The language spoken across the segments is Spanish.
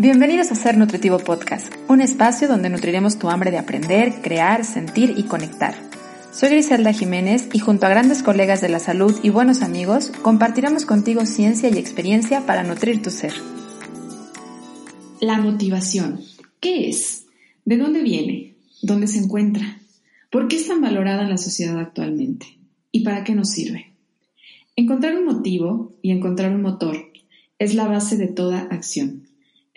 Bienvenidos a Ser Nutritivo Podcast, un espacio donde nutriremos tu hambre de aprender, crear, sentir y conectar. Soy Griselda Jiménez y junto a grandes colegas de la salud y buenos amigos, compartiremos contigo ciencia y experiencia para nutrir tu ser. La motivación. ¿Qué es? ¿De dónde viene? ¿Dónde se encuentra? ¿Por qué es tan valorada en la sociedad actualmente? ¿Y para qué nos sirve? Encontrar un motivo y encontrar un motor es la base de toda acción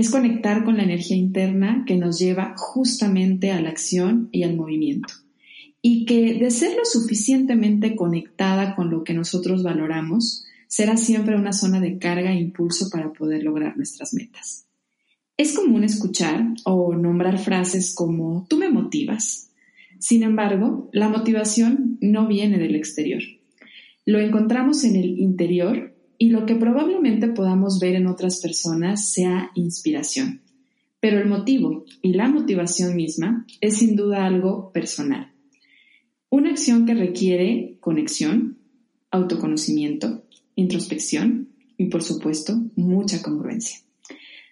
es conectar con la energía interna que nos lleva justamente a la acción y al movimiento. Y que de ser lo suficientemente conectada con lo que nosotros valoramos, será siempre una zona de carga e impulso para poder lograr nuestras metas. Es común escuchar o nombrar frases como tú me motivas. Sin embargo, la motivación no viene del exterior. Lo encontramos en el interior y lo que probablemente podamos ver en otras personas sea inspiración. Pero el motivo y la motivación misma es sin duda algo personal. Una acción que requiere conexión, autoconocimiento, introspección y por supuesto mucha congruencia.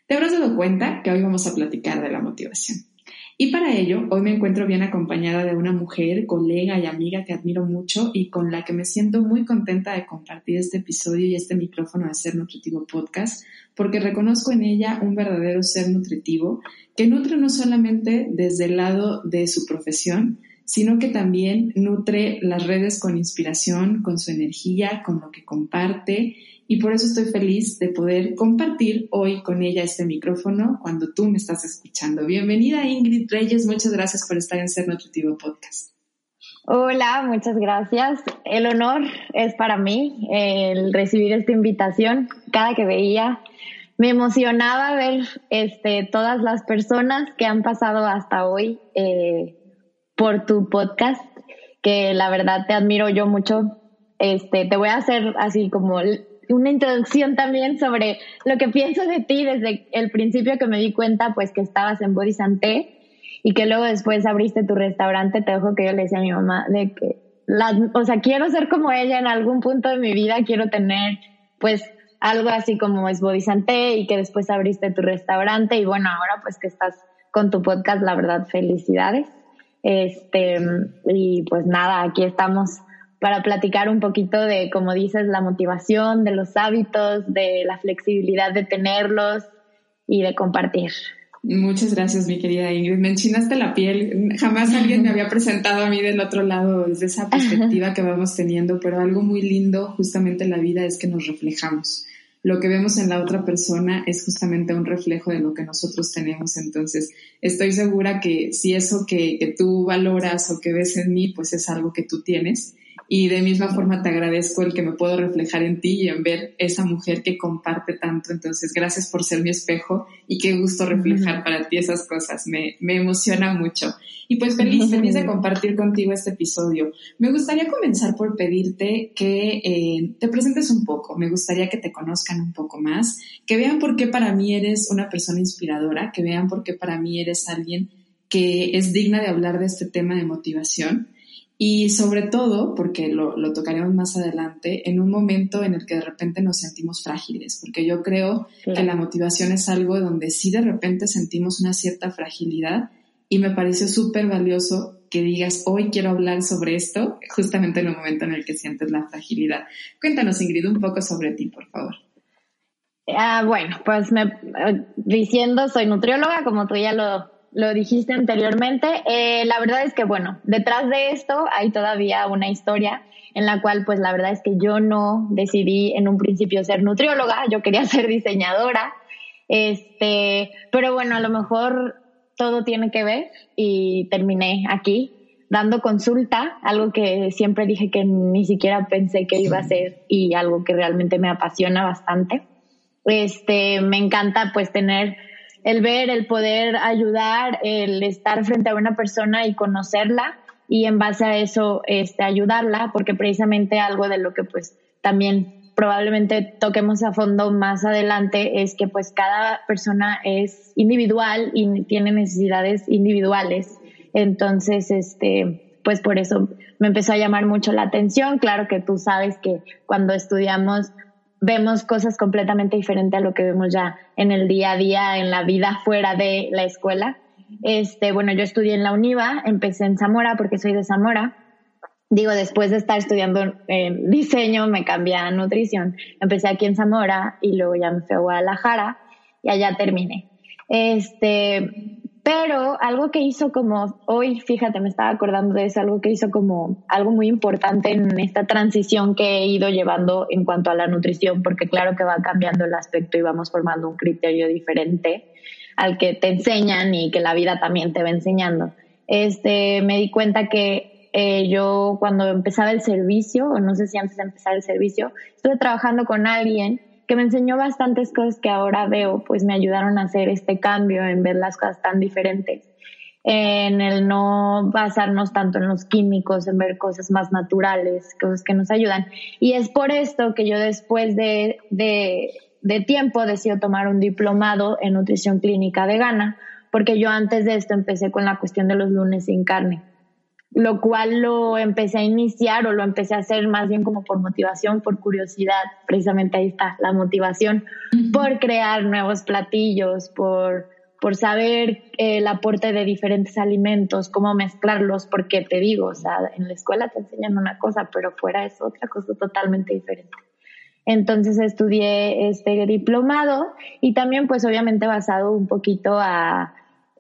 Te habrás dado cuenta que hoy vamos a platicar de la motivación. Y para ello, hoy me encuentro bien acompañada de una mujer, colega y amiga que admiro mucho y con la que me siento muy contenta de compartir este episodio y este micrófono de Ser Nutritivo Podcast, porque reconozco en ella un verdadero ser nutritivo que nutre no solamente desde el lado de su profesión, sino que también nutre las redes con inspiración, con su energía, con lo que comparte y por eso estoy feliz de poder compartir hoy con ella este micrófono cuando tú me estás escuchando. Bienvenida Ingrid Reyes, muchas gracias por estar en Ser Nutritivo Podcast. Hola, muchas gracias. El honor es para mí el recibir esta invitación. Cada que veía me emocionaba ver este, todas las personas que han pasado hasta hoy eh, por tu podcast, que la verdad te admiro yo mucho. Este, te voy a hacer así como una introducción también sobre lo que pienso de ti desde el principio que me di cuenta pues que estabas en Body y que luego después abriste tu restaurante, te dejo que yo le decía a mi mamá de que, la, o sea, quiero ser como ella en algún punto de mi vida, quiero tener pues algo así como es Body y que después abriste tu restaurante y bueno, ahora pues que estás con tu podcast, la verdad, felicidades. Este, y pues nada, aquí estamos para platicar un poquito de, como dices, la motivación, de los hábitos, de la flexibilidad de tenerlos y de compartir. Muchas gracias, mi querida Ingrid. Me enchinaste la piel. Jamás alguien me había presentado a mí del otro lado desde esa perspectiva que vamos teniendo, pero algo muy lindo justamente en la vida es que nos reflejamos. Lo que vemos en la otra persona es justamente un reflejo de lo que nosotros tenemos. Entonces, estoy segura que si eso que, que tú valoras o que ves en mí, pues es algo que tú tienes y de misma forma te agradezco el que me puedo reflejar en ti y en ver esa mujer que comparte tanto. Entonces, gracias por ser mi espejo y qué gusto reflejar para ti esas cosas. Me, me emociona mucho. Y pues feliz, feliz de compartir contigo este episodio. Me gustaría comenzar por pedirte que eh, te presentes un poco. Me gustaría que te conozcan un poco más, que vean por qué para mí eres una persona inspiradora, que vean por qué para mí eres alguien que es digna de hablar de este tema de motivación y sobre todo, porque lo, lo, tocaremos más adelante, en un momento en el que de repente nos sentimos frágiles, porque yo creo que la motivación es algo donde sí de repente sentimos una cierta fragilidad y me pareció súper valioso que digas, hoy quiero hablar sobre esto, justamente en un momento en el que sientes la fragilidad. Cuéntanos, Ingrid, un poco sobre ti, por favor. Ah, bueno, pues me, eh, diciendo, soy nutrióloga, como tú ya lo lo dijiste anteriormente. Eh, la verdad es que, bueno, detrás de esto hay todavía una historia en la cual, pues la verdad es que yo no decidí en un principio ser nutrióloga, yo quería ser diseñadora, este, pero bueno, a lo mejor todo tiene que ver y terminé aquí dando consulta, algo que siempre dije que ni siquiera pensé que iba a ser y algo que realmente me apasiona bastante. Este, me encanta pues tener el ver, el poder ayudar, el estar frente a una persona y conocerla y en base a eso este, ayudarla, porque precisamente algo de lo que pues también probablemente toquemos a fondo más adelante es que pues cada persona es individual y tiene necesidades individuales. Entonces, este, pues por eso me empezó a llamar mucho la atención. Claro que tú sabes que cuando estudiamos vemos cosas completamente diferentes a lo que vemos ya en el día a día, en la vida fuera de la escuela. Este, bueno, yo estudié en la UNIVA, empecé en Zamora porque soy de Zamora. Digo, después de estar estudiando en diseño, me cambié a nutrición. Empecé aquí en Zamora y luego ya me fui a Guadalajara y allá terminé. Este, pero algo que hizo como, hoy fíjate, me estaba acordando de eso, algo que hizo como algo muy importante en esta transición que he ido llevando en cuanto a la nutrición, porque claro que va cambiando el aspecto y vamos formando un criterio diferente al que te enseñan y que la vida también te va enseñando. Este, me di cuenta que eh, yo cuando empezaba el servicio, o no sé si antes de empezar el servicio, estuve trabajando con alguien que me enseñó bastantes cosas que ahora veo, pues me ayudaron a hacer este cambio en ver las cosas tan diferentes, en el no basarnos tanto en los químicos, en ver cosas más naturales, cosas que nos ayudan. Y es por esto que yo después de, de, de tiempo decido tomar un diplomado en nutrición clínica vegana, porque yo antes de esto empecé con la cuestión de los lunes sin carne lo cual lo empecé a iniciar o lo empecé a hacer más bien como por motivación, por curiosidad, precisamente ahí está la motivación, por crear nuevos platillos, por, por saber el aporte de diferentes alimentos, cómo mezclarlos, porque te digo, o sea, en la escuela te enseñan una cosa, pero fuera es otra cosa totalmente diferente. Entonces estudié este diplomado y también pues obviamente basado un poquito a,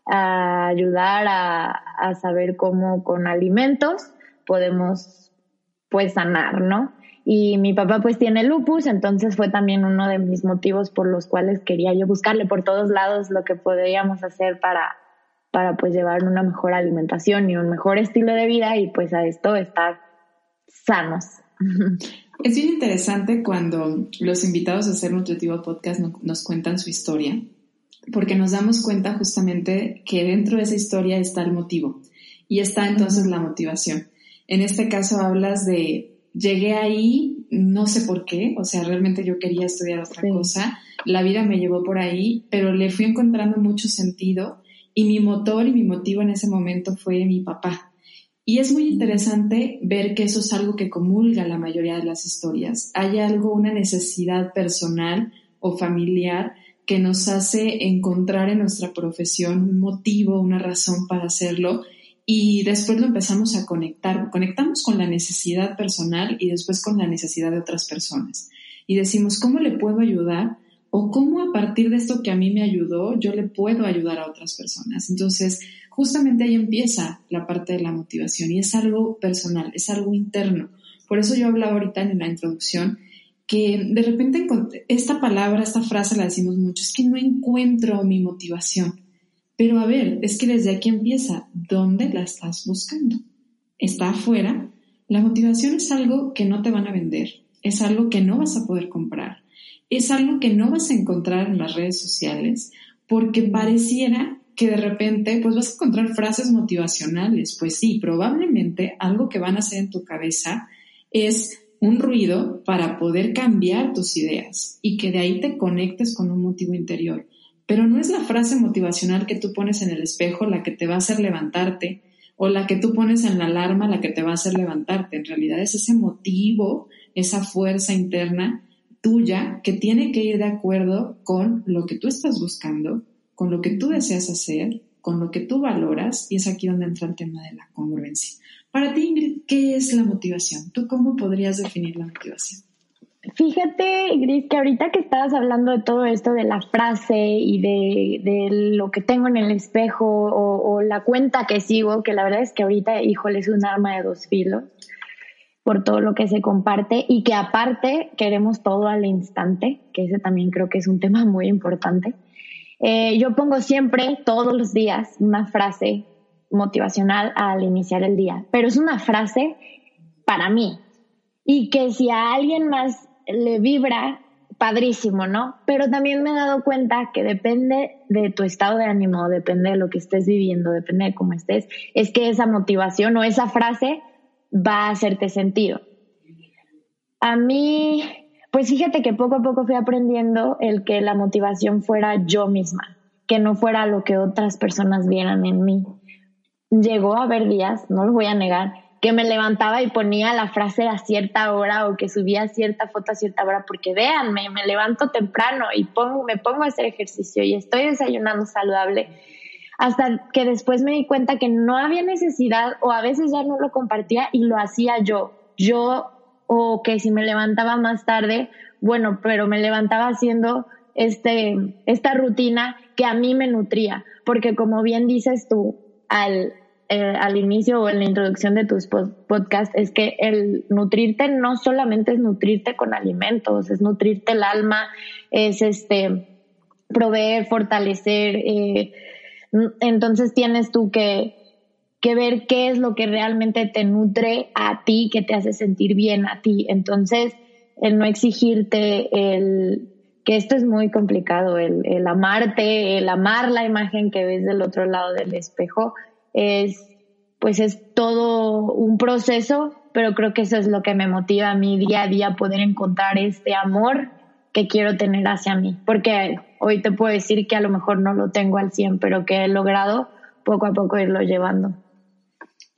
a ayudar a, saber cómo con alimentos podemos pues sanar, ¿no? Y mi papá pues tiene lupus, entonces fue también uno de mis motivos por los cuales quería yo buscarle por todos lados lo que podríamos hacer para, para pues llevar una mejor alimentación y un mejor estilo de vida y pues a esto estar sanos. Es bien interesante cuando los invitados a hacer Nutritivo Podcast nos cuentan su historia porque nos damos cuenta justamente que dentro de esa historia está el motivo y está entonces la motivación. En este caso hablas de llegué ahí, no sé por qué, o sea, realmente yo quería estudiar otra cosa, la vida me llevó por ahí, pero le fui encontrando mucho sentido y mi motor y mi motivo en ese momento fue mi papá. Y es muy interesante ver que eso es algo que comulga la mayoría de las historias. Hay algo, una necesidad personal o familiar que nos hace encontrar en nuestra profesión un motivo, una razón para hacerlo y después lo empezamos a conectar, conectamos con la necesidad personal y después con la necesidad de otras personas. Y decimos, ¿cómo le puedo ayudar? O cómo a partir de esto que a mí me ayudó, yo le puedo ayudar a otras personas. Entonces, justamente ahí empieza la parte de la motivación y es algo personal, es algo interno. Por eso yo hablaba ahorita en la introducción que de repente esta palabra, esta frase la decimos mucho, es que no encuentro mi motivación. Pero a ver, es que desde aquí empieza, ¿dónde la estás buscando? ¿Está afuera? La motivación es algo que no te van a vender, es algo que no vas a poder comprar, es algo que no vas a encontrar en las redes sociales, porque pareciera que de repente pues vas a encontrar frases motivacionales. Pues sí, probablemente algo que van a hacer en tu cabeza es un ruido para poder cambiar tus ideas y que de ahí te conectes con un motivo interior. Pero no es la frase motivacional que tú pones en el espejo la que te va a hacer levantarte o la que tú pones en la alarma la que te va a hacer levantarte. En realidad es ese motivo, esa fuerza interna tuya que tiene que ir de acuerdo con lo que tú estás buscando, con lo que tú deseas hacer, con lo que tú valoras y es aquí donde entra el tema de la congruencia. Para ti, Ingrid, ¿qué es la motivación? ¿Tú cómo podrías definir la motivación? Fíjate, Gris, que ahorita que estabas hablando de todo esto, de la frase y de, lo que tengo en el espejo o, la cuenta que sigo, que la verdad es que ahorita, híjole, es un arma de dos filos por todo lo que se comparte y que aparte queremos todo al instante, que ese también creo que es un tema muy importante. Eh, yo pongo siempre, todos los días, una frase motivacional al iniciar el día, pero es una frase para mí y que si a alguien más le vibra, padrísimo, ¿no? Pero también me he dado cuenta que depende de tu estado de ánimo, depende de lo que estés viviendo, depende de cómo estés, es que esa motivación o esa frase va a hacerte sentido. A mí, pues fíjate que poco a poco fui aprendiendo el que la motivación fuera yo misma, que no fuera lo que otras personas vieran en mí llegó a haber días, no lo voy a negar, que me levantaba y ponía la frase a cierta hora o que subía cierta foto a cierta hora, porque véanme, me levanto temprano y pongo, me pongo a hacer ejercicio y estoy desayunando saludable, hasta que después me di cuenta que no había necesidad o a veces ya no lo compartía y lo hacía yo. Yo, o que si me levantaba más tarde, bueno, pero me levantaba haciendo este, esta rutina que a mí me nutría, porque como bien dices tú, al eh, al inicio o en la introducción de tus podcasts es que el nutrirte no solamente es nutrirte con alimentos, es nutrirte el alma, es este proveer, fortalecer. Eh, entonces tienes tú que, que ver qué es lo que realmente te nutre a ti, que te hace sentir bien a ti. Entonces, el no exigirte, el que esto es muy complicado, el, el amarte, el amar la imagen que ves del otro lado del espejo, es, pues es todo un proceso, pero creo que eso es lo que me motiva a mí día a día, poder encontrar este amor que quiero tener hacia mí, porque hoy te puedo decir que a lo mejor no lo tengo al 100, pero que he logrado poco a poco irlo llevando.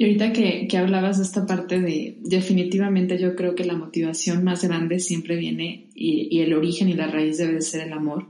Y ahorita que, que, hablabas de esta parte de, definitivamente yo creo que la motivación más grande siempre viene y, y, el origen y la raíz debe ser el amor.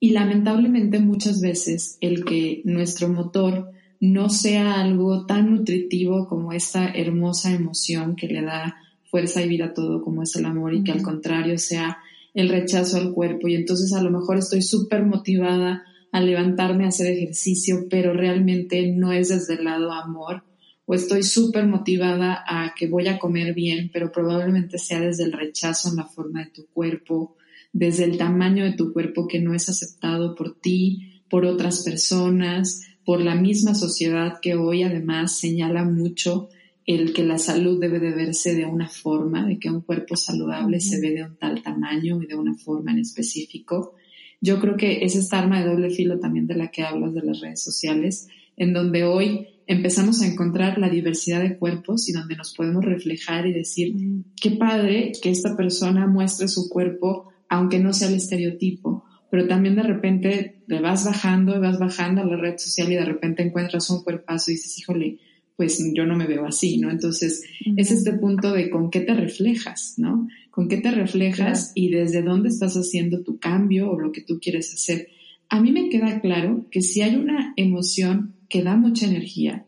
Y lamentablemente muchas veces el que nuestro motor no sea algo tan nutritivo como esta hermosa emoción que le da fuerza y vida a todo como es el amor y que al contrario sea el rechazo al cuerpo y entonces a lo mejor estoy súper motivada a levantarme a hacer ejercicio pero realmente no es desde el lado amor o estoy súper motivada a que voy a comer bien pero probablemente sea desde el rechazo en la forma de tu cuerpo desde el tamaño de tu cuerpo que no es aceptado por ti por otras personas por la misma sociedad que hoy además señala mucho el que la salud debe de verse de una forma, de que un cuerpo saludable se ve de un tal tamaño y de una forma en específico. Yo creo que es esta arma de doble filo también de la que hablas de las redes sociales, en donde hoy empezamos a encontrar la diversidad de cuerpos y donde nos podemos reflejar y decir, qué padre que esta persona muestre su cuerpo, aunque no sea el estereotipo, pero también de repente le vas bajando, vas bajando a la red social y de repente encuentras un cuerpazo y dices, híjole, pues yo no me veo así, ¿no? Entonces, es este punto de con qué te reflejas, ¿no? Con qué te reflejas y desde dónde estás haciendo tu cambio o lo que tú quieres hacer. A mí me queda claro que si hay una emoción que da mucha energía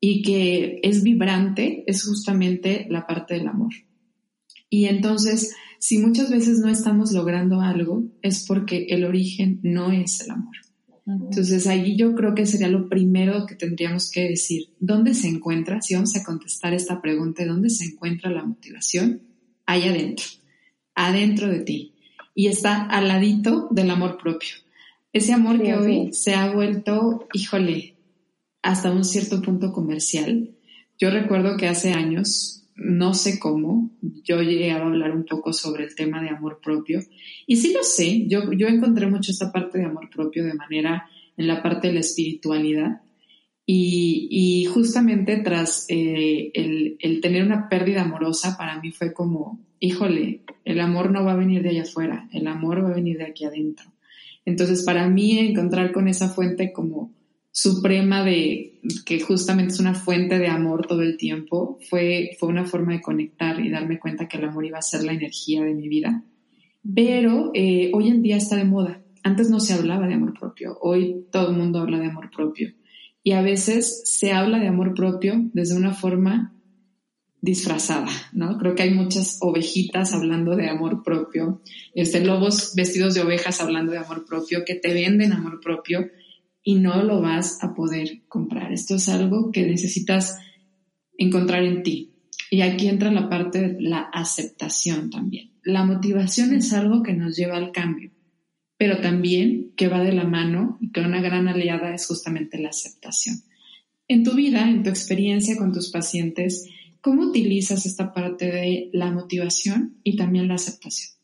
y que es vibrante, es justamente la parte del amor. Y entonces, si muchas veces no estamos logrando algo, es porque el origen no es el amor. Entonces, ahí yo creo que sería lo primero que tendríamos que decir. ¿Dónde se encuentra? Si vamos a contestar esta pregunta, ¿dónde se encuentra la motivación? Ahí adentro, adentro de ti. Y está al ladito del amor propio. Ese amor que hoy se ha vuelto, híjole, hasta un cierto punto comercial. Yo recuerdo que hace años no sé cómo, yo llegué a hablar un poco sobre el tema de amor propio. Y sí lo sé, yo, yo encontré mucho esta parte de amor propio de manera en la parte de la espiritualidad. Y, justamente tras eh, el, el, tener una pérdida amorosa, para mí fue como, híjole, el amor no va a venir de allá afuera, el amor va a venir de aquí adentro. Entonces, para mí encontrar con esa fuente como suprema de que justamente es una fuente de amor todo el tiempo, fue, fue una forma de conectar y darme cuenta que el amor iba a ser la energía de mi vida. Pero eh, hoy en día está de moda. Antes no se hablaba de amor propio, hoy todo el mundo habla de amor propio. Y a veces se habla de amor propio desde una forma disfrazada, ¿no? Creo que hay muchas ovejitas hablando de amor propio, este, lobos vestidos de ovejas hablando de amor propio, que te venden amor propio, y no lo vas a poder comprar. Esto es algo que necesitas encontrar en ti. Y aquí entra la parte de la aceptación también. La motivación es algo que nos lleva al cambio, pero también que va de la mano y que una gran aliada es justamente la aceptación. En tu vida, en tu experiencia con tus pacientes, ¿cómo utilizas esta parte de la motivación y también la aceptación?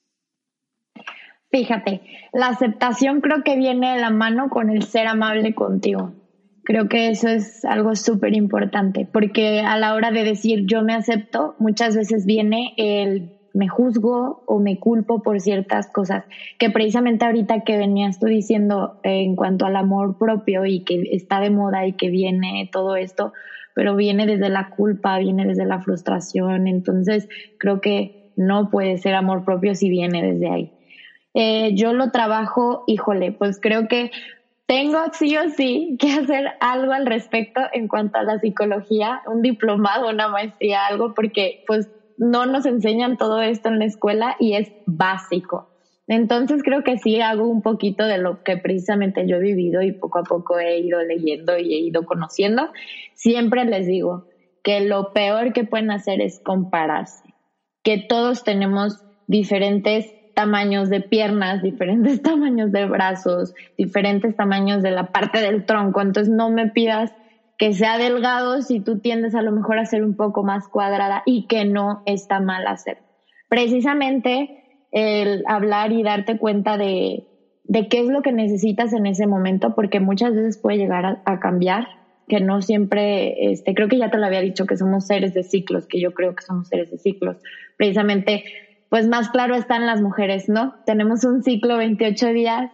Fíjate, la aceptación creo que viene de la mano con el ser amable contigo. Creo que eso es algo súper importante, porque a la hora de decir yo me acepto, muchas veces viene el me juzgo o me culpo por ciertas cosas, que precisamente ahorita que venías tú diciendo en cuanto al amor propio y que está de moda y que viene todo esto, pero viene desde la culpa, viene desde la frustración, entonces creo que no puede ser amor propio si viene desde ahí. Eh, yo lo trabajo, híjole, pues creo que tengo sí o sí que hacer algo al respecto en cuanto a la psicología, un diplomado, una maestría, algo, porque pues no nos enseñan todo esto en la escuela y es básico. Entonces creo que sí hago un poquito de lo que precisamente yo he vivido y poco a poco he ido leyendo y he ido conociendo. Siempre les digo que lo peor que pueden hacer es compararse, que todos tenemos diferentes tamaños de piernas, diferentes tamaños de brazos, diferentes tamaños de la parte del tronco. Entonces no me pidas que sea delgado si tú tiendes a lo mejor a ser un poco más cuadrada y que no está mal hacer. Precisamente el hablar y darte cuenta de, de qué es lo que necesitas en ese momento, porque muchas veces puede llegar a, cambiar, que no siempre, este, creo que ya te lo había dicho, que somos seres de ciclos, que yo creo que somos seres de ciclos. Precisamente, pues más claro están las mujeres, ¿no? Tenemos un ciclo 28 días,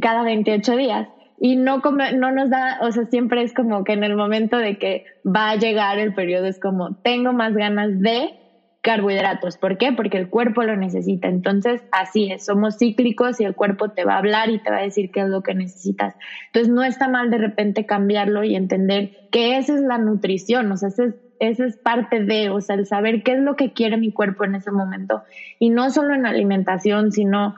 cada 28 días. Y no, no nos da, o sea, siempre es como que en el momento de que va a llegar el periodo es como, tengo más ganas de, carbohidratos. ¿Por qué? Porque el cuerpo lo necesita. Entonces, así es, somos cíclicos y el cuerpo te va a hablar y te va a decir qué es lo que necesitas. Entonces, no está mal de repente cambiarlo y entender que esa es la nutrición, o sea, esa es, es parte de, o sea, el saber qué es lo que quiere mi cuerpo en ese momento. Y no solo en alimentación, sino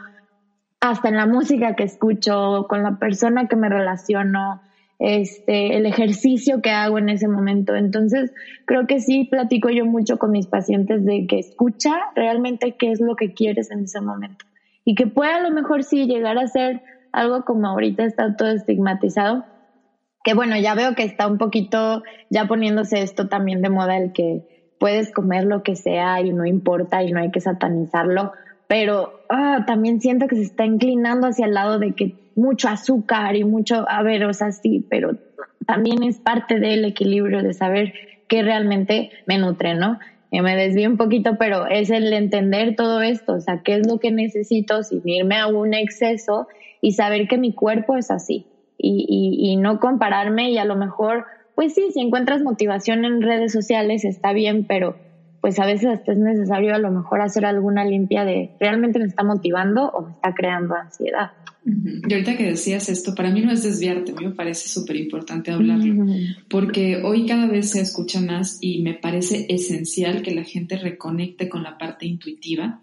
hasta en la música que escucho, con la persona que me relaciono, este, el ejercicio que hago en ese momento. Entonces, creo que sí platico yo mucho con mis pacientes de que escucha realmente qué es lo que quieres en ese momento. Y que pueda a lo mejor sí llegar a ser algo como ahorita está todo estigmatizado. Que bueno, ya veo que está un poquito ya poniéndose esto también de moda el que puedes comer lo que sea y no importa y no hay que satanizarlo, pero ah, también siento que se está inclinando hacia el lado de que mucho azúcar y mucho, a ver, o sea, sí, pero también es parte del equilibrio de saber qué realmente me nutre, ¿no? me desvío un poquito, pero es el entender todo esto, o sea, qué es lo que necesito sin irme a un exceso y saber que mi cuerpo es así y, y, y no compararme y a lo mejor, pues sí, si encuentras motivación en redes sociales está bien, pero pues a veces hasta es necesario a lo mejor hacer alguna limpia de realmente me está motivando o me está creando ansiedad. Y ahorita que decías esto, para mí no es desviarte, a mí me parece súper importante hablarlo, porque hoy cada vez se escucha más y me parece esencial que la gente reconecte con la parte intuitiva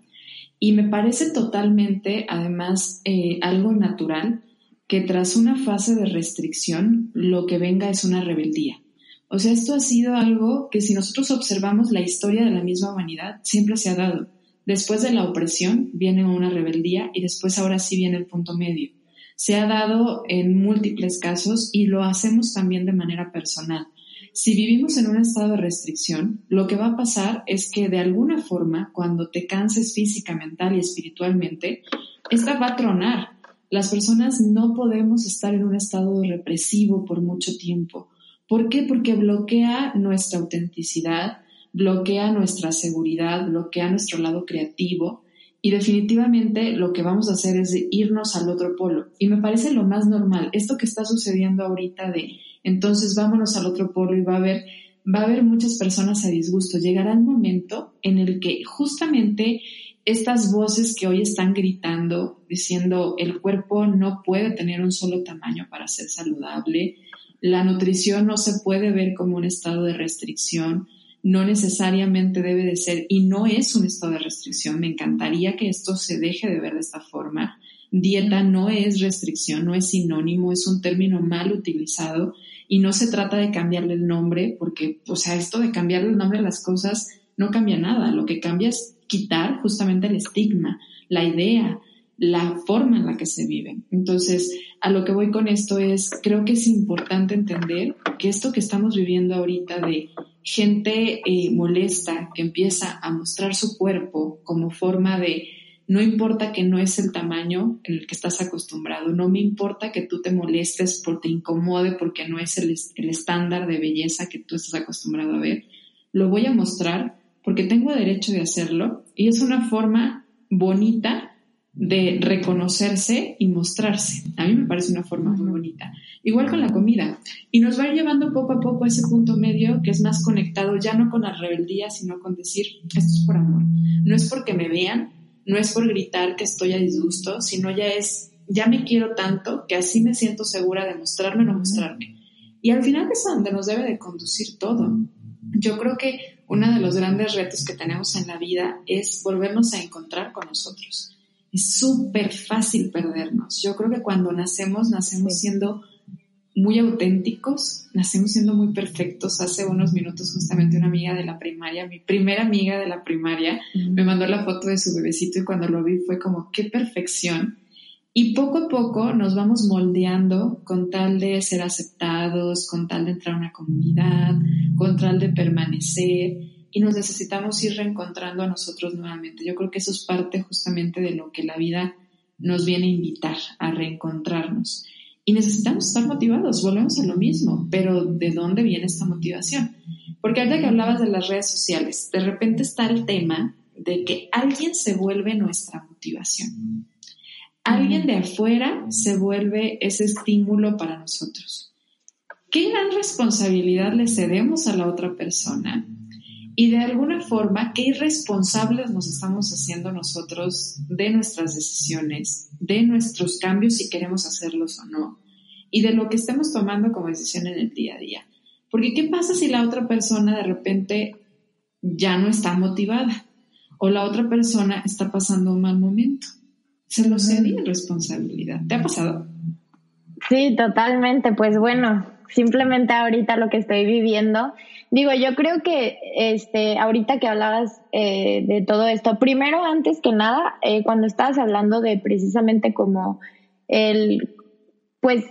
y me parece totalmente, además, eh, algo natural que tras una fase de restricción lo que venga es una rebeldía. O sea, esto ha sido algo que si nosotros observamos la historia de la misma humanidad, siempre se ha dado Después de la opresión viene una rebeldía y después ahora sí viene el punto medio. Se ha dado en múltiples casos y lo hacemos también de manera personal. Si vivimos en un estado de restricción, lo que va a pasar es que de alguna forma, cuando te canses física, mental y espiritualmente, esta va a tronar. Las personas no podemos estar en un estado represivo por mucho tiempo. ¿Por qué? Porque bloquea nuestra autenticidad, bloquea nuestra seguridad, bloquea nuestro lado creativo y definitivamente lo que vamos a hacer es irnos al otro polo. Y me parece lo más normal, esto que está sucediendo ahorita de entonces vámonos al otro polo y va a haber va a haber muchas personas a disgusto. Llegará el momento en el que justamente estas voces que hoy están gritando, diciendo el cuerpo no puede tener un solo tamaño para ser saludable, la nutrición no se puede ver como un estado de restricción, no necesariamente debe de ser y no es un estado de restricción. Me encantaría que esto se deje de ver de esta forma. Dieta no es restricción, no es sinónimo, es un término mal utilizado y no se trata de cambiarle el nombre porque, o sea, esto de cambiarle el nombre a las cosas no cambia nada. Lo que cambia es quitar justamente el estigma, la idea, la forma en la que se vive. Entonces, a lo que voy con esto es, creo que es importante entender que esto que estamos viviendo ahorita de gente eh, molesta que empieza a mostrar su cuerpo como forma de no importa que no es el tamaño en el que estás acostumbrado, no me importa que tú te molestes porque te incomode porque no es el, el estándar de belleza que tú estás acostumbrado a ver, lo voy a mostrar porque tengo derecho de hacerlo y es una forma bonita de reconocerse y mostrarse. A mí me parece una forma muy bonita. Igual con la comida. Y nos va llevando poco a poco a ese punto medio que es más conectado ya no con la rebeldía, sino con decir, esto es por amor. No es porque me vean, no es por gritar que estoy a disgusto, sino ya es, ya me quiero tanto que así me siento segura de mostrarme o no mostrarme. Y al final es donde nos debe de conducir todo. Yo creo que uno de los grandes retos que tenemos en la vida es volvernos a encontrar con nosotros es súper fácil perdernos. Yo creo que cuando nacemos, nacemos siendo muy auténticos, nacemos siendo muy perfectos. Hace unos minutos justamente una amiga de la primaria, mi primera amiga de la primaria, me mandó la foto de su bebecito y cuando lo vi fue como, qué perfección. Y poco a poco nos vamos moldeando con tal de ser aceptados, con tal de entrar a una comunidad, con tal de permanecer y nos necesitamos ir reencontrando a nosotros nuevamente. Yo creo que eso es parte justamente de lo que la vida nos viene a invitar, a reencontrarnos. Y necesitamos estar motivados, volvemos a lo mismo, pero ¿de dónde viene esta motivación? Porque ahorita que hablabas de las redes sociales, de repente está el tema de que alguien se vuelve nuestra motivación. Alguien de afuera se vuelve ese estímulo para nosotros. ¿Qué gran responsabilidad le cedemos a la otra persona y de alguna forma, qué irresponsables nos estamos haciendo nosotros de nuestras decisiones, de nuestros cambios si queremos hacerlos o no, y de lo que estemos tomando como decisión en el día a día. Porque ¿qué pasa si la otra persona de repente ya no está motivada o la otra persona está pasando un mal momento? Se lo cede irresponsabilidad. ¿Te ha pasado? Sí, totalmente. Pues bueno, simplemente ahorita lo que estoy viviendo Digo, yo creo que este, ahorita que hablabas eh, de todo esto, primero, antes que nada, eh, cuando estabas hablando de precisamente como el, pues,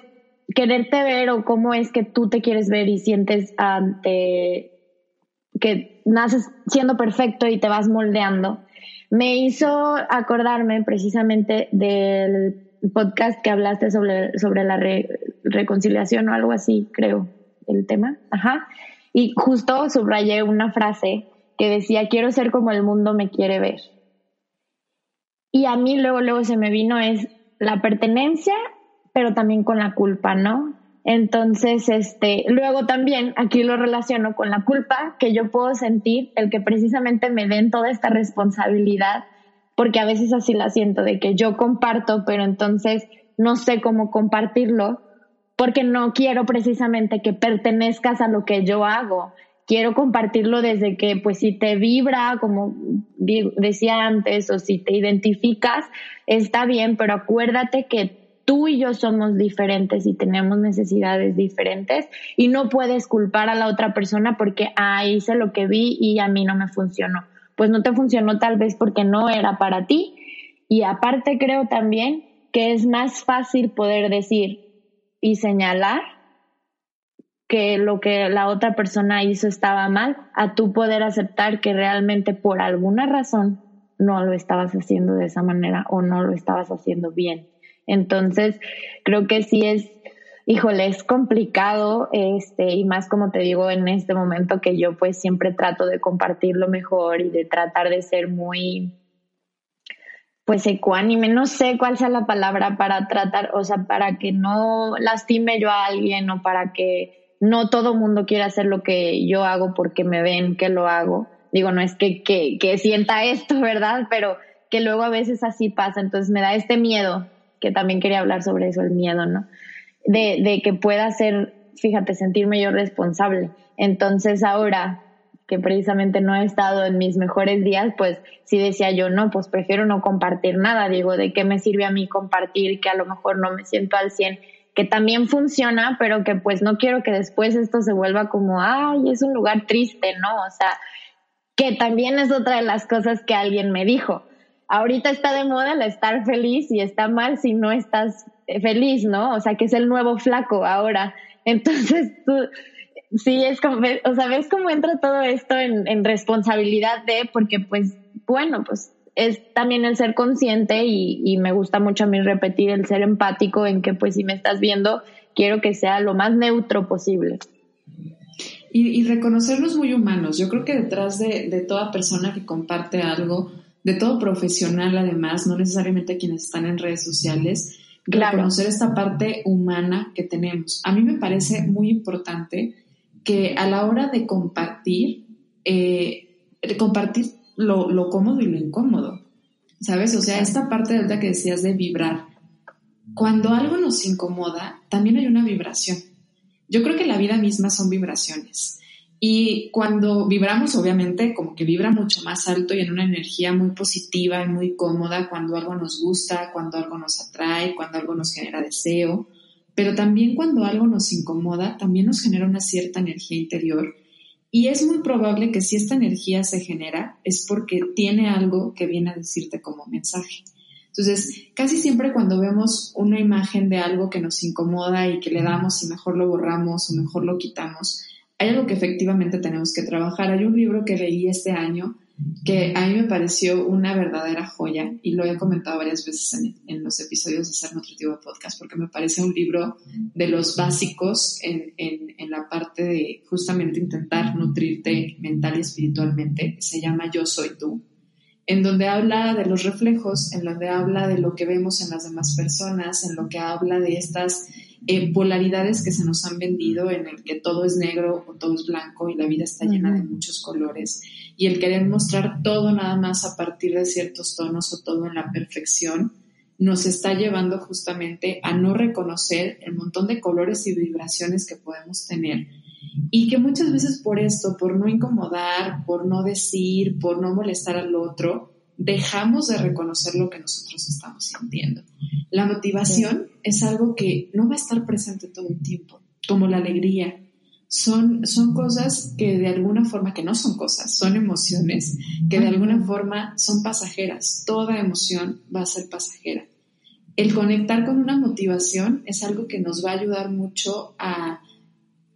quererte ver o cómo es que tú te quieres ver y sientes ante que naces siendo perfecto y te vas moldeando, me hizo acordarme precisamente del podcast que hablaste sobre, sobre la reconciliación o algo así, creo, el tema. Ajá. Y justo subrayé una frase que decía, quiero ser como el mundo me quiere ver. Y a mí luego, luego se me vino es la pertenencia, pero también con la culpa, ¿no? Entonces, este, luego también aquí lo relaciono con la culpa que yo puedo sentir, el que precisamente me den toda esta responsabilidad, porque a veces así la siento, de que yo comparto, pero entonces no sé cómo compartirlo porque no quiero precisamente que pertenezcas a lo que yo hago. Quiero compartirlo desde que, pues, si te vibra, como decía antes, o si te identificas, está bien, pero acuérdate que tú y yo somos diferentes y tenemos necesidades diferentes y no puedes culpar a la otra persona porque, ah, hice lo que vi y a mí no me funcionó. Pues no te funcionó tal vez porque no era para ti. Y aparte creo también que es más fácil poder decir, y señalar que lo que la otra persona hizo estaba mal, a tú poder aceptar que realmente por alguna razón no lo estabas haciendo de esa manera o no lo estabas haciendo bien. Entonces, creo que sí es, híjole, es complicado, este, y más como te digo en este momento que yo pues siempre trato de compartir lo mejor y de tratar de ser muy, pues ecuánime, no sé cuál sea la palabra para tratar, o sea, para que no lastime yo a alguien o para que no todo mundo quiera hacer lo que yo hago porque me ven que lo hago. Digo, no es que, que, que sienta esto, ¿verdad? Pero que luego a veces así pasa, entonces me da este miedo, que también quería hablar sobre eso, el miedo, ¿no? De, de que pueda ser, fíjate, sentirme yo responsable. Entonces ahora que precisamente no he estado en mis mejores días, pues sí decía yo, no, pues prefiero no compartir nada, digo, ¿de qué me sirve a mí compartir que a lo mejor no me siento al 100? que también funciona, pero que pues no quiero que después esto se vuelva como, ay, es un lugar triste, ¿no? O sea, que también es otra de las cosas que alguien me dijo. Ahorita está de moda el estar feliz y está mal si no estás feliz, ¿no? O sea, que es el nuevo flaco ahora. Entonces tú, sí, es como, o sea, ves cómo entra todo esto en, responsabilidad de, porque pues, bueno, pues es también el ser consciente y, me gusta mucho a mí repetir el ser empático en que pues si me estás viendo, quiero que sea lo más neutro posible. Y, reconocernos muy humanos. Yo creo que detrás de, de, toda persona que comparte algo, de todo profesional además, no necesariamente quienes están en redes sociales, reconocer esta parte humana que tenemos. A mí me parece muy importante que a la hora de compartir, eh, de compartir lo, lo, cómodo y lo incómodo, ¿sabes? O sea, esta parte de la que decías de vibrar. Cuando algo nos incomoda, también hay una vibración. Yo creo que la vida misma son vibraciones. Y cuando vibramos, obviamente, como que vibra mucho más alto y en una energía muy positiva y muy cómoda cuando algo nos gusta, cuando algo nos atrae, cuando algo nos genera deseo. Pero también cuando algo nos incomoda, también nos genera una cierta energía interior. Y es muy probable que si esta energía se genera, es porque tiene algo que viene a decirte como mensaje. Entonces, casi siempre cuando vemos una imagen de algo que nos incomoda y que le damos y mejor lo borramos o mejor lo quitamos, hay algo que efectivamente tenemos que trabajar. Hay un libro que leí este año que a mí me pareció una verdadera joya y lo he comentado varias veces en, los episodios de Ser Nutritivo Podcast porque me parece un libro de los básicos en, en, la parte de justamente intentar nutrirte mental y espiritualmente. Se llama Yo Soy Tú, en donde habla de los reflejos, en donde habla de lo que vemos en las demás personas, en lo que habla de estas eh, polaridades que se nos han vendido en el que todo es negro o todo es blanco y la vida está llena de muchos colores. Y el querer mostrar todo nada más a partir de ciertos tonos o todo en la perfección nos está llevando justamente a no reconocer el montón de colores y vibraciones que podemos tener. Y que muchas veces por esto, por no incomodar, por no decir, por no molestar al otro, dejamos de reconocer lo que nosotros estamos sintiendo. La motivación es algo que no va a estar presente todo el tiempo, como la alegría. Son, son cosas que de alguna forma, que no son cosas, son emociones que de alguna forma son pasajeras. Toda emoción va a ser pasajera. El conectar con una motivación es algo que nos va a ayudar mucho a,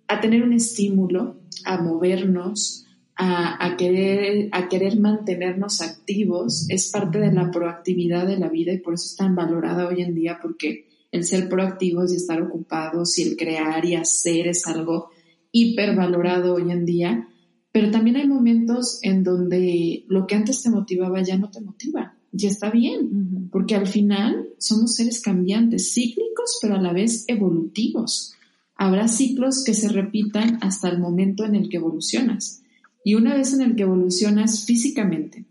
a tener un estímulo, a movernos, a, querer, a querer mantenernos activos es parte de la proactividad de la vida y por eso es tan valorada hoy en día porque el ser proactivos y estar ocupados y el crear y hacer es algo hipervalorado hoy en día, pero también hay momentos en donde lo que antes te motivaba ya no te motiva, ya está bien, porque al final somos seres cambiantes, cíclicos, pero a la vez evolutivos. Habrá ciclos que se repitan hasta el momento en el que evolucionas. Y una vez en el que evolucionas físicamente,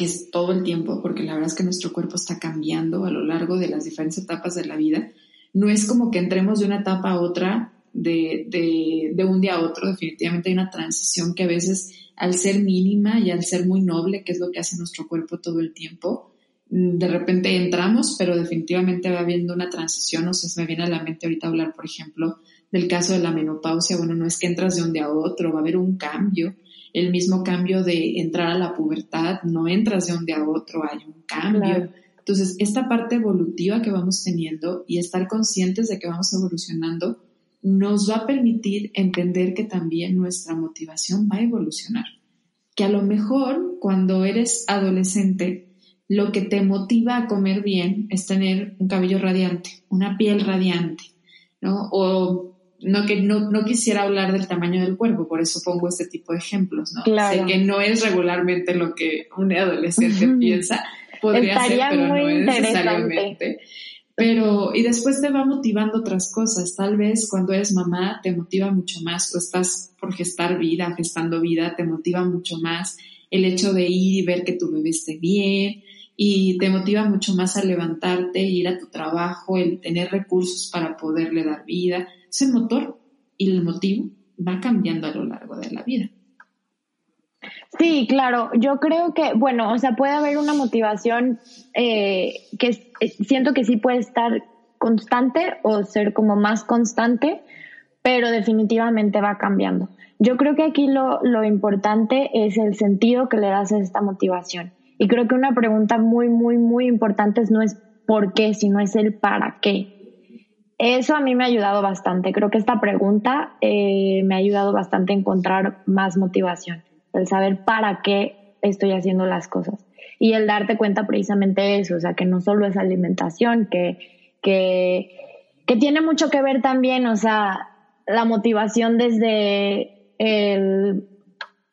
que es todo el tiempo, porque la verdad es que nuestro cuerpo está cambiando a lo largo de las diferentes etapas de la vida, no es como que entremos de una etapa a otra, de, de, de un día a otro, definitivamente hay una transición que a veces al ser mínima y al ser muy noble, que es lo que hace nuestro cuerpo todo el tiempo, mm, de repente entramos, pero definitivamente va habiendo una transición, o sea, me viene a la mente ahorita hablar, por ejemplo, del caso de la menopausia, bueno, no es que entras de un día a otro, va a haber un cambio, el mismo cambio de entrar a la pubertad, no entras de un día a otro, hay un cambio. Entonces, esta parte evolutiva que vamos teniendo y estar conscientes de que vamos evolucionando nos va a permitir entender que también nuestra motivación va a evolucionar. Que a lo mejor cuando eres adolescente, lo que te motiva a comer bien es tener un cabello radiante, una piel radiante, ¿no? O no que no, no, quisiera hablar del tamaño del cuerpo, por eso pongo este tipo de ejemplos, ¿no? Sé que no es regularmente lo que un adolescente piensa, podría ser, pero no es necesariamente. Pero, y después te va motivando otras cosas. Tal vez cuando eres mamá te motiva mucho más, o estás por gestar vida, gestando vida, te motiva mucho más el hecho de ir y ver que tu bebé esté bien, y te motiva mucho más a levantarte, ir a tu trabajo, el tener recursos para poderle dar vida ese motor y el motivo va cambiando a lo largo de la vida. Sí, claro. Yo creo que, bueno, o sea, puede haber una motivación eh, que eh, siento que sí puede estar constante o ser como más constante, pero definitivamente va cambiando. Yo creo que aquí lo, lo importante es el sentido que le das a esta motivación. Y creo que una pregunta muy, muy, muy importante no es por qué, sino es el para qué. Eso a mí me ha ayudado bastante. Creo que esta pregunta eh, me ha ayudado bastante a encontrar más motivación, el saber para qué estoy haciendo las cosas y el darte cuenta precisamente de eso, o sea, que no solo es alimentación, que, que, que tiene mucho que ver también, o sea, la motivación desde el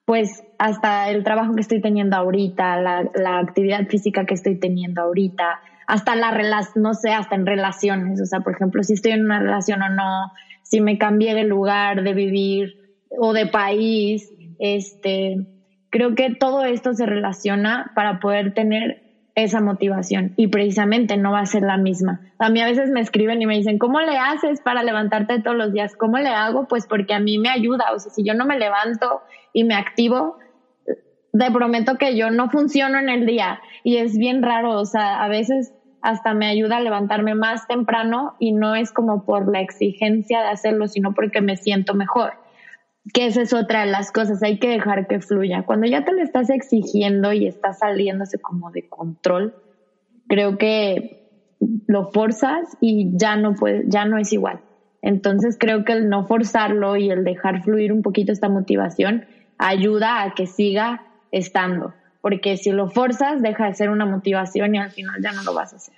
pues hasta el trabajo que estoy teniendo ahorita, la, la actividad física que estoy teniendo ahorita, hasta la no sé, hasta en relaciones, o sea, por ejemplo, si estoy en una relación o no, si me cambié de lugar, de vivir o de país, este, creo que todo esto se relaciona para poder tener esa motivación y precisamente no va a ser la misma. A mí a veces me escriben y me dicen, ¿cómo le haces para levantarte todos los días? ¿Cómo le hago? Pues porque a mí me ayuda, o sea, si yo no me levanto y me activo, de prometo que yo no funciono en el día y es bien raro, o sea, a veces hasta me ayuda a levantarme más temprano y no es como por la exigencia de hacerlo, sino porque me siento mejor que esa es otra de las cosas, hay que dejar que fluya. Cuando ya te lo estás exigiendo y está saliéndose como de control, creo que lo forzas y ya no puede, ya no es igual. Entonces creo que el no forzarlo y el dejar fluir un poquito esta motivación ayuda a que siga estando, porque si lo forzas deja de ser una motivación y al final ya no lo vas a hacer.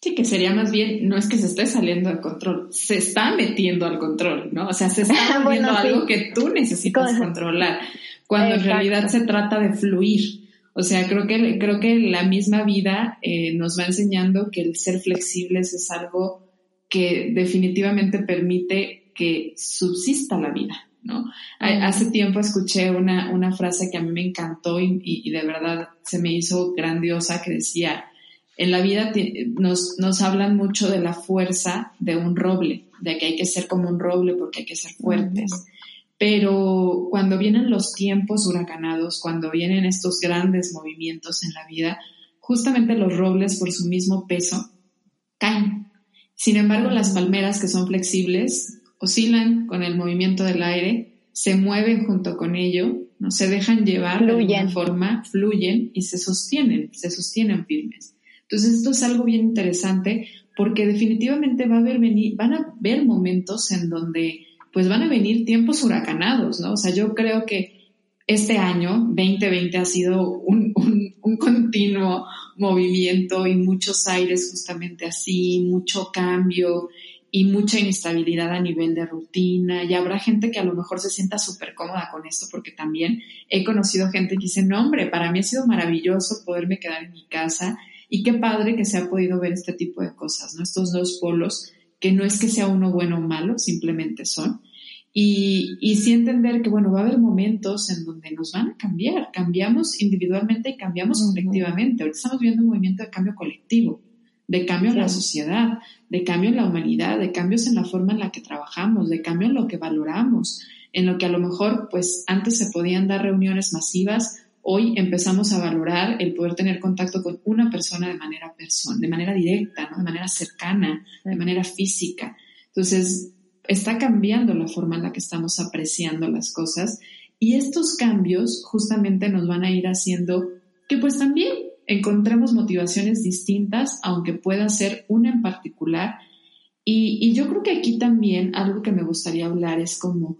Sí, que sería más bien, no es que se esté saliendo del control, se está metiendo al control, ¿no? O sea, se está volviendo algo que tú necesitas controlar, cuando en realidad se trata de fluir. O sea, creo que, creo que la misma vida eh, nos va enseñando que el ser flexibles es algo que definitivamente permite que subsista la vida, ¿no? Hace tiempo escuché una, una frase que a mí me encantó y de verdad se me hizo grandiosa que decía, en la vida nos, nos hablan mucho de la fuerza de un roble, de que hay que ser como un roble porque hay que ser fuertes. Pero cuando vienen los tiempos huracanados, cuando vienen estos grandes movimientos en la vida, justamente los robles por su mismo peso caen. Sin embargo, las palmeras que son flexibles oscilan con el movimiento del aire, se mueven junto con ello, no se dejan llevar de alguna forma, fluyen y se sostienen, se sostienen firmes. Entonces, esto es algo bien interesante porque definitivamente va a haber van a haber momentos en donde pues van a venir tiempos huracanados, ¿no? O sea, yo creo que este año 2020 ha sido un, un continuo movimiento y muchos aires justamente así, mucho cambio y mucha inestabilidad a nivel de rutina y habrá gente que a lo mejor se sienta súper cómoda con esto porque también he conocido gente que dice, no hombre, para mí ha sido maravilloso poderme quedar en mi casa y qué padre que se ha podido ver este tipo de cosas, ¿no? Estos dos polos, que no es que sea uno bueno o malo, simplemente son. Y, y sí entender que, bueno, va a haber momentos en donde nos van a cambiar. Cambiamos individualmente y cambiamos colectivamente. Ahorita estamos viendo un movimiento de cambio colectivo, de cambio en la sociedad, de cambio en la humanidad, de cambios en la forma en la que trabajamos, de cambio en lo que valoramos, en lo que a lo mejor, pues antes se podían dar reuniones masivas hoy empezamos a valorar el poder tener contacto con una persona de manera, persona, de manera directa, de manera cercana, de manera física. Entonces, está cambiando la forma en la que estamos apreciando las cosas y estos cambios justamente nos van a ir haciendo que pues también encontremos motivaciones distintas, aunque pueda ser una en particular. Y, y yo creo que aquí también algo que me gustaría hablar es como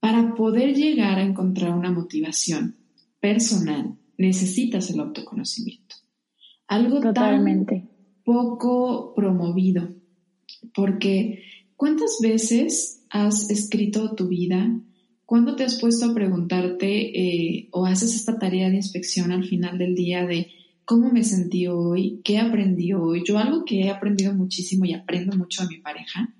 para poder llegar a encontrar una motivación, personal, necesitas el autoconocimiento. Algo Totalmente. poco promovido, porque ¿cuántas veces has escrito tu vida? ¿Cuándo te has puesto a preguntarte eh, o haces esta tarea de inspección al final del día de cómo me sentí hoy, qué aprendí hoy? Yo algo que he aprendido muchísimo y aprendo mucho a mi pareja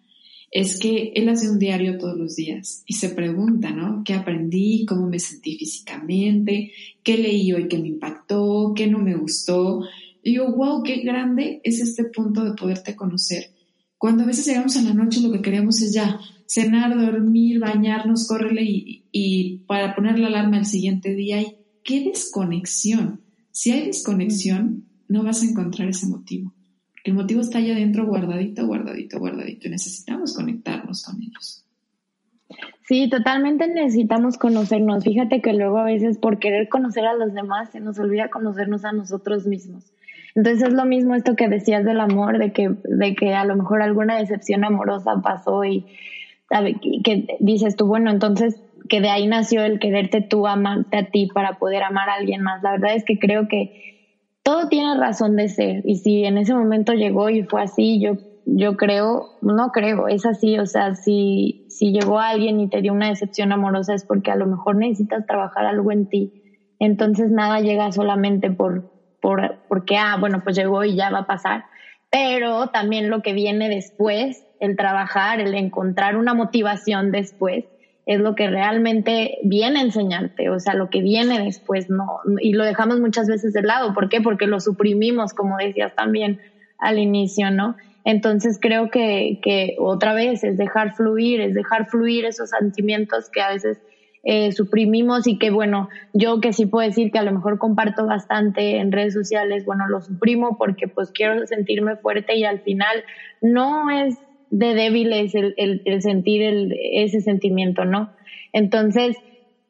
es que él hace un diario todos los días y se pregunta, ¿no? ¿Qué aprendí? ¿Cómo me sentí físicamente? ¿Qué leí hoy que me impactó? ¿Qué no me gustó? Y yo, wow, qué grande es este punto de poderte conocer. Cuando a veces llegamos a la noche lo que queremos es ya cenar, dormir, bañarnos, córrele y, y para poner la alarma el siguiente día. Y qué desconexión. Si hay desconexión, no vas a encontrar ese motivo. El motivo está allá adentro guardadito, guardadito, guardadito y necesitamos conectarnos con ellos. Sí, totalmente necesitamos conocernos. Fíjate que luego a veces por querer conocer a los demás se nos olvida conocernos a nosotros mismos. Entonces es lo mismo esto que decías del amor, de que, de que a lo mejor alguna decepción amorosa pasó y que dices tú, bueno, entonces que de ahí nació el quererte tú, amarte a ti para poder amar a alguien más. La verdad es que creo que todo tiene razón de ser y si en ese momento llegó y fue así, yo yo creo, no creo, es así, o sea, si, si llegó alguien y te dio una decepción amorosa es porque a lo mejor necesitas trabajar algo en ti. Entonces nada llega solamente por, por, porque, ah, bueno, pues llegó y ya va a pasar. Pero también lo que viene después, el trabajar, el encontrar una motivación después, es lo que realmente viene a enseñarte, o sea, lo que viene después, no, y lo dejamos muchas veces de lado. ¿Por qué? Porque lo suprimimos, como decías también al inicio, ¿no? Entonces creo que, que otra vez es dejar fluir, es dejar fluir esos sentimientos que a veces eh, suprimimos y que bueno, yo que sí puedo decir que a lo mejor comparto bastante en redes sociales, bueno, lo suprimo porque pues quiero sentirme fuerte y al final no es de débiles el, el, sentir ese sentimiento, ¿no? Entonces,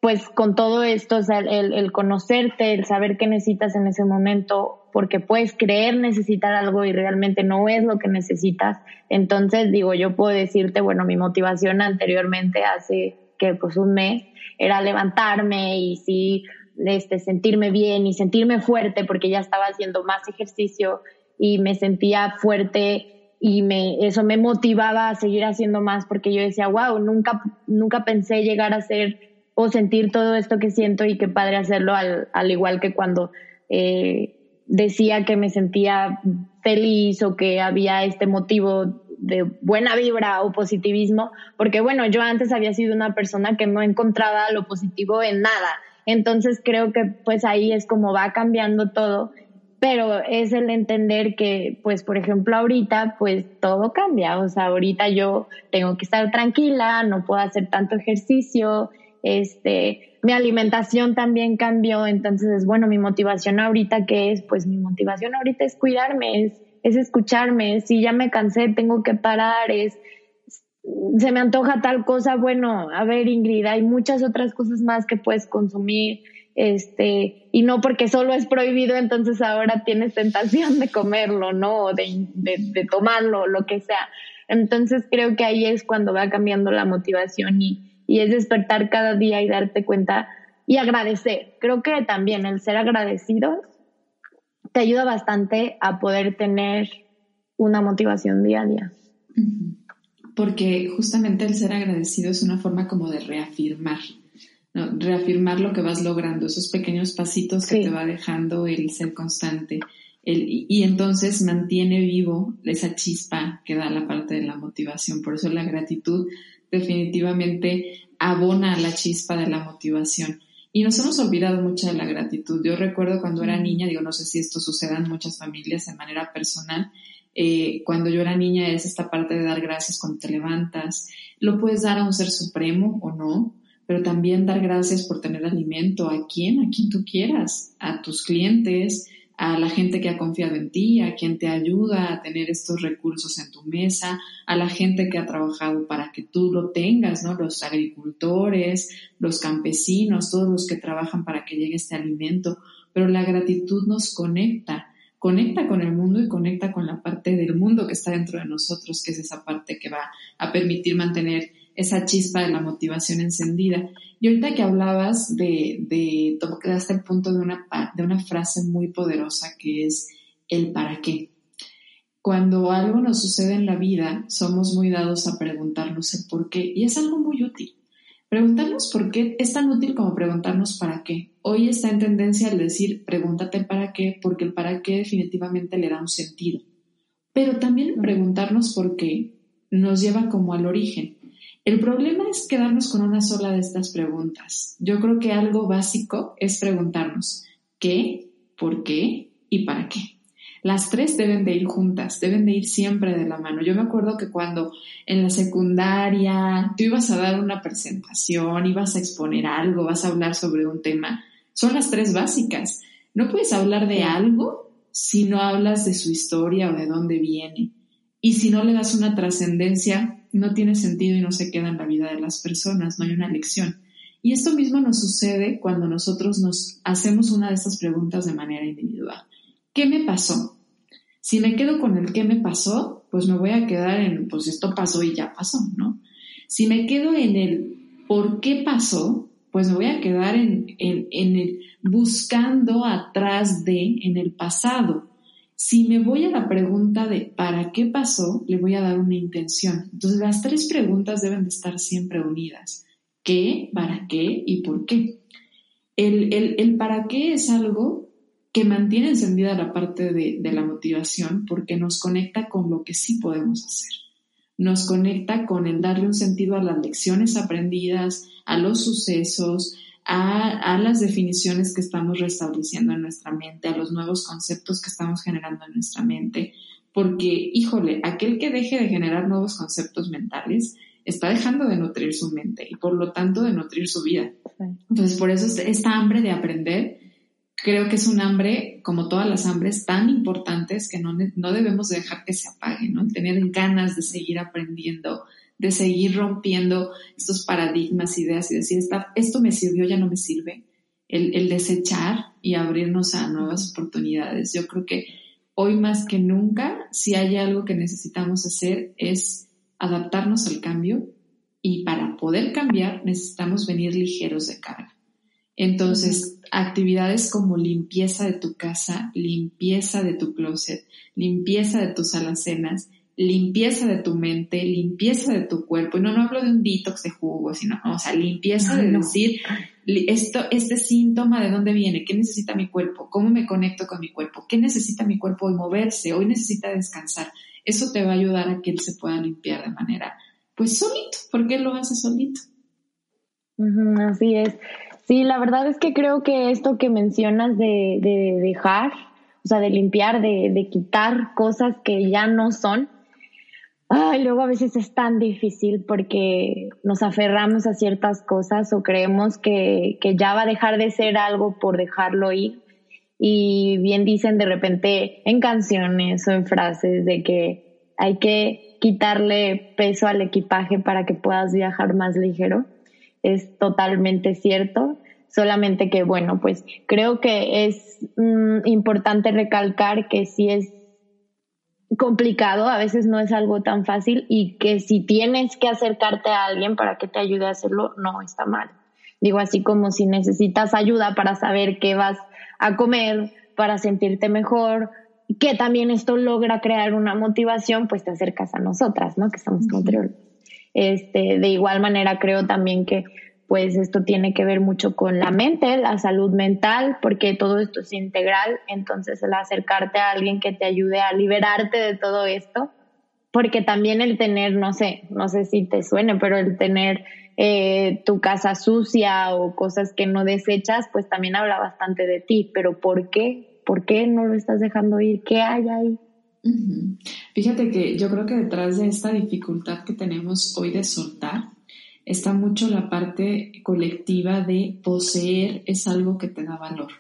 pues con todo esto, o sea, el, el, conocerte, el saber qué necesitas en ese momento, porque puedes creer necesitar algo y realmente no es lo que necesitas. Entonces, digo, yo puedo decirte, bueno, mi motivación anteriormente hace que pues un mes era levantarme y sí, este, sentirme bien y sentirme fuerte porque ya estaba haciendo más ejercicio y me sentía fuerte y me, eso me motivaba a seguir haciendo más porque yo decía, wow, nunca, nunca pensé llegar a ser o sentir todo esto que siento y qué padre hacerlo al, al igual que cuando eh, decía que me sentía feliz o que había este motivo de buena vibra o positivismo, porque bueno, yo antes había sido una persona que no encontraba lo positivo en nada. Entonces creo que pues ahí es como va cambiando todo pero es el entender que, pues, por ejemplo, ahorita, pues todo cambia. O sea, ahorita yo tengo que estar tranquila, no puedo hacer tanto ejercicio, este, mi alimentación también cambió. Entonces, bueno, mi motivación ahorita, ¿qué es? Pues mi motivación ahorita es cuidarme, es, es escucharme. Si ya me cansé, tengo que parar, es, se me antoja tal cosa. Bueno, a ver, Ingrid, hay muchas otras cosas más que puedes consumir este, y no porque solo es prohibido, entonces ahora tienes tentación de comerlo, ¿no? De, de, tomarlo, lo que sea. Entonces creo que ahí es cuando va cambiando la motivación y, y es despertar cada día y darte cuenta y agradecer. Creo que también el ser agradecido te ayuda bastante a poder tener una motivación día a día. Porque justamente el ser agradecido es una forma como de reafirmar reafirmar lo que vas logrando, esos pequeños pasitos que te va dejando el ser constante. El, y, entonces mantiene vivo esa chispa que da la parte de la motivación. Por eso la gratitud definitivamente abona la chispa de la motivación. Y nos hemos olvidado mucho de la gratitud. Yo recuerdo cuando era niña, digo, no sé si esto suceda en muchas familias de manera personal, eh, cuando yo era niña es esta parte de dar gracias cuando te levantas. Lo puedes dar a un ser supremo o no, pero también dar gracias por tener alimento a quien, a quien tú quieras, a tus clientes, a la gente que ha confiado en ti, a quien te ayuda a tener estos recursos en tu mesa, a la gente que ha trabajado para que tú lo tengas, ¿no? Los agricultores, los campesinos, todos los que trabajan para que llegue este alimento. Pero la gratitud nos conecta, conecta con el mundo y conecta con la parte del mundo que está dentro de nosotros, que es esa parte que va a permitir mantener esa chispa de la motivación encendida. Y ahorita que hablabas de, de quedaste el punto de una, de una frase muy poderosa que es el para qué. Cuando algo nos sucede en la vida, somos muy dados a preguntarnos el por qué y es algo muy útil. Preguntarnos por qué es tan útil como preguntarnos para qué. Hoy está en tendencia el decir pregúntate para qué, porque el para qué definitivamente le da un sentido. Pero también preguntarnos por qué nos lleva como al origen. El problema es quedarnos con una sola de estas preguntas. Yo creo que algo básico es preguntarnos qué, por qué y para qué. Las tres deben de ir juntas, deben de ir siempre de la mano. Yo me acuerdo que cuando en la secundaria tú ibas a dar una presentación, ibas a exponer algo, vas a hablar sobre un tema, son las tres básicas. No puedes hablar de algo si no hablas de su historia o de dónde viene. Y si no le das una trascendencia no tiene sentido y no se queda en la vida de las personas, no hay una lección. Y esto mismo nos sucede cuando nosotros nos hacemos una de estas preguntas de manera individual. ¿Qué me pasó? Si me quedo con el qué me pasó, pues me voy a quedar en, pues esto pasó y ya pasó, ¿no? Si me quedo en el por qué pasó, pues me voy a quedar en, en, en el buscando atrás de, en el pasado. Si me voy a la pregunta de ¿para qué pasó? Le voy a dar una intención. Entonces las tres preguntas deben de estar siempre unidas. ¿Qué? ¿Para qué? ¿Y por qué? El, el, para qué es algo que mantiene encendida la parte de, de la motivación porque nos conecta con lo que sí podemos hacer nos conecta con el darle un sentido a las lecciones aprendidas, a los sucesos, a, las definiciones que estamos restableciendo en nuestra mente, a los nuevos conceptos que estamos generando en nuestra mente. Porque, híjole, aquel que deje de generar nuevos conceptos mentales está dejando de nutrir su mente y por lo tanto de nutrir su vida. Entonces, por eso esta hambre de aprender creo que es un hambre, como todas las hambres, tan importantes que no, no debemos dejar que se apague, ¿no? Tener ganas de seguir aprendiendo, de seguir rompiendo estos paradigmas, ideas y decir, esto me sirvió, ya no me sirve. El, el desechar y abrirnos a nuevas oportunidades. Yo creo que hoy más que nunca, si hay algo que necesitamos hacer es adaptarnos al cambio y para poder cambiar necesitamos venir ligeros de carga. Entonces, actividades como limpieza de tu casa, limpieza de tu closet, limpieza de tus alacenas, limpieza de tu mente, limpieza de tu cuerpo. Y no, no hablo de un detox de jugo, sino, o sea, limpieza de decir, esto, este síntoma de dónde viene, qué necesita mi cuerpo, cómo me conecto con mi cuerpo, qué necesita mi cuerpo hoy moverse, hoy necesita descansar. Eso te va a ayudar a que él se pueda limpiar de manera, pues solito, porque él lo hace solito. así es. Sí, la verdad es que creo que esto que mencionas de, de dejar, o sea, de limpiar, de, de, quitar cosas que ya no son, ay, luego a veces es tan difícil porque nos aferramos a ciertas cosas o creemos que, que ya va a dejar de ser algo por dejarlo ir. Y bien dicen de repente en canciones o en frases de que hay que quitarle peso al equipaje para que puedas viajar más ligero es totalmente cierto, solamente que, bueno, pues creo que es mm, importante recalcar que si es complicado, a veces no es algo tan fácil y que si tienes que acercarte a alguien para que te ayude a hacerlo, no está mal. Digo así como si necesitas ayuda para saber qué vas a comer, para sentirte mejor, que también esto logra crear una motivación, pues te acercas a nosotras, ¿no? Que estamos control. Este, de igual manera creo también que pues esto tiene que ver mucho con la mente, la salud mental, porque todo esto es integral, entonces el acercarte a alguien que te ayude a liberarte de todo esto, porque también el tener, no sé, no sé si te suene, pero el tener eh, tu casa sucia o cosas que no desechas, pues también habla bastante de ti, pero ¿por qué? ¿Por qué no lo estás dejando ir? ¿Qué hay ahí? Fíjate que yo creo que detrás de esta dificultad que tenemos hoy de soltar está mucho la parte colectiva de poseer es algo que te da valor.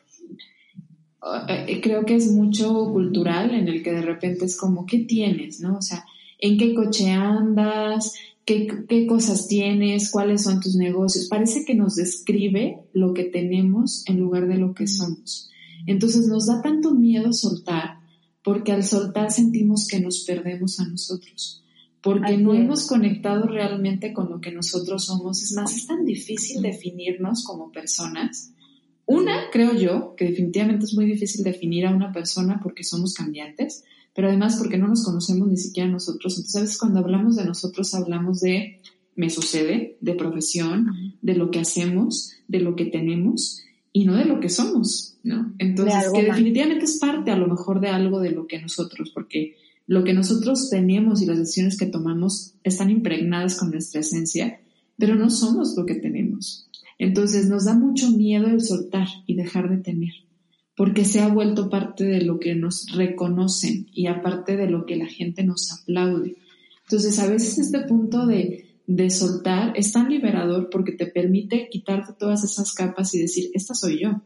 Eh, creo que es mucho cultural en el que de repente es como, ¿qué tienes? ¿No? O sea, ¿en qué coche andas? ¿Qué, qué cosas tienes? ¿Cuáles son tus negocios? Parece que nos describe lo que tenemos en lugar de lo que somos. Entonces nos da tanto miedo soltar porque al soltar sentimos que nos perdemos a nosotros, porque no hemos conectado realmente con lo que nosotros somos. Es más, es tan difícil definirnos como personas. Una, creo yo, que definitivamente es muy difícil definir a una persona porque somos cambiantes, pero además porque no nos conocemos ni siquiera nosotros. Entonces, a veces cuando hablamos de nosotros hablamos de me sucede, de profesión, de lo que hacemos, de lo que tenemos, y no de lo que somos, ¿no? Entonces, que definitivamente es parte a lo mejor de algo de lo que nosotros, porque lo que nosotros tenemos y las decisiones que tomamos están impregnadas con nuestra esencia, pero no somos lo que tenemos. Entonces nos da mucho miedo el soltar y dejar de tener, porque se ha vuelto parte de lo que nos reconocen y aparte de lo que la gente nos aplaude. Entonces a veces este punto de de soltar es tan liberador porque te permite quitarte todas esas capas y decir, esta soy yo.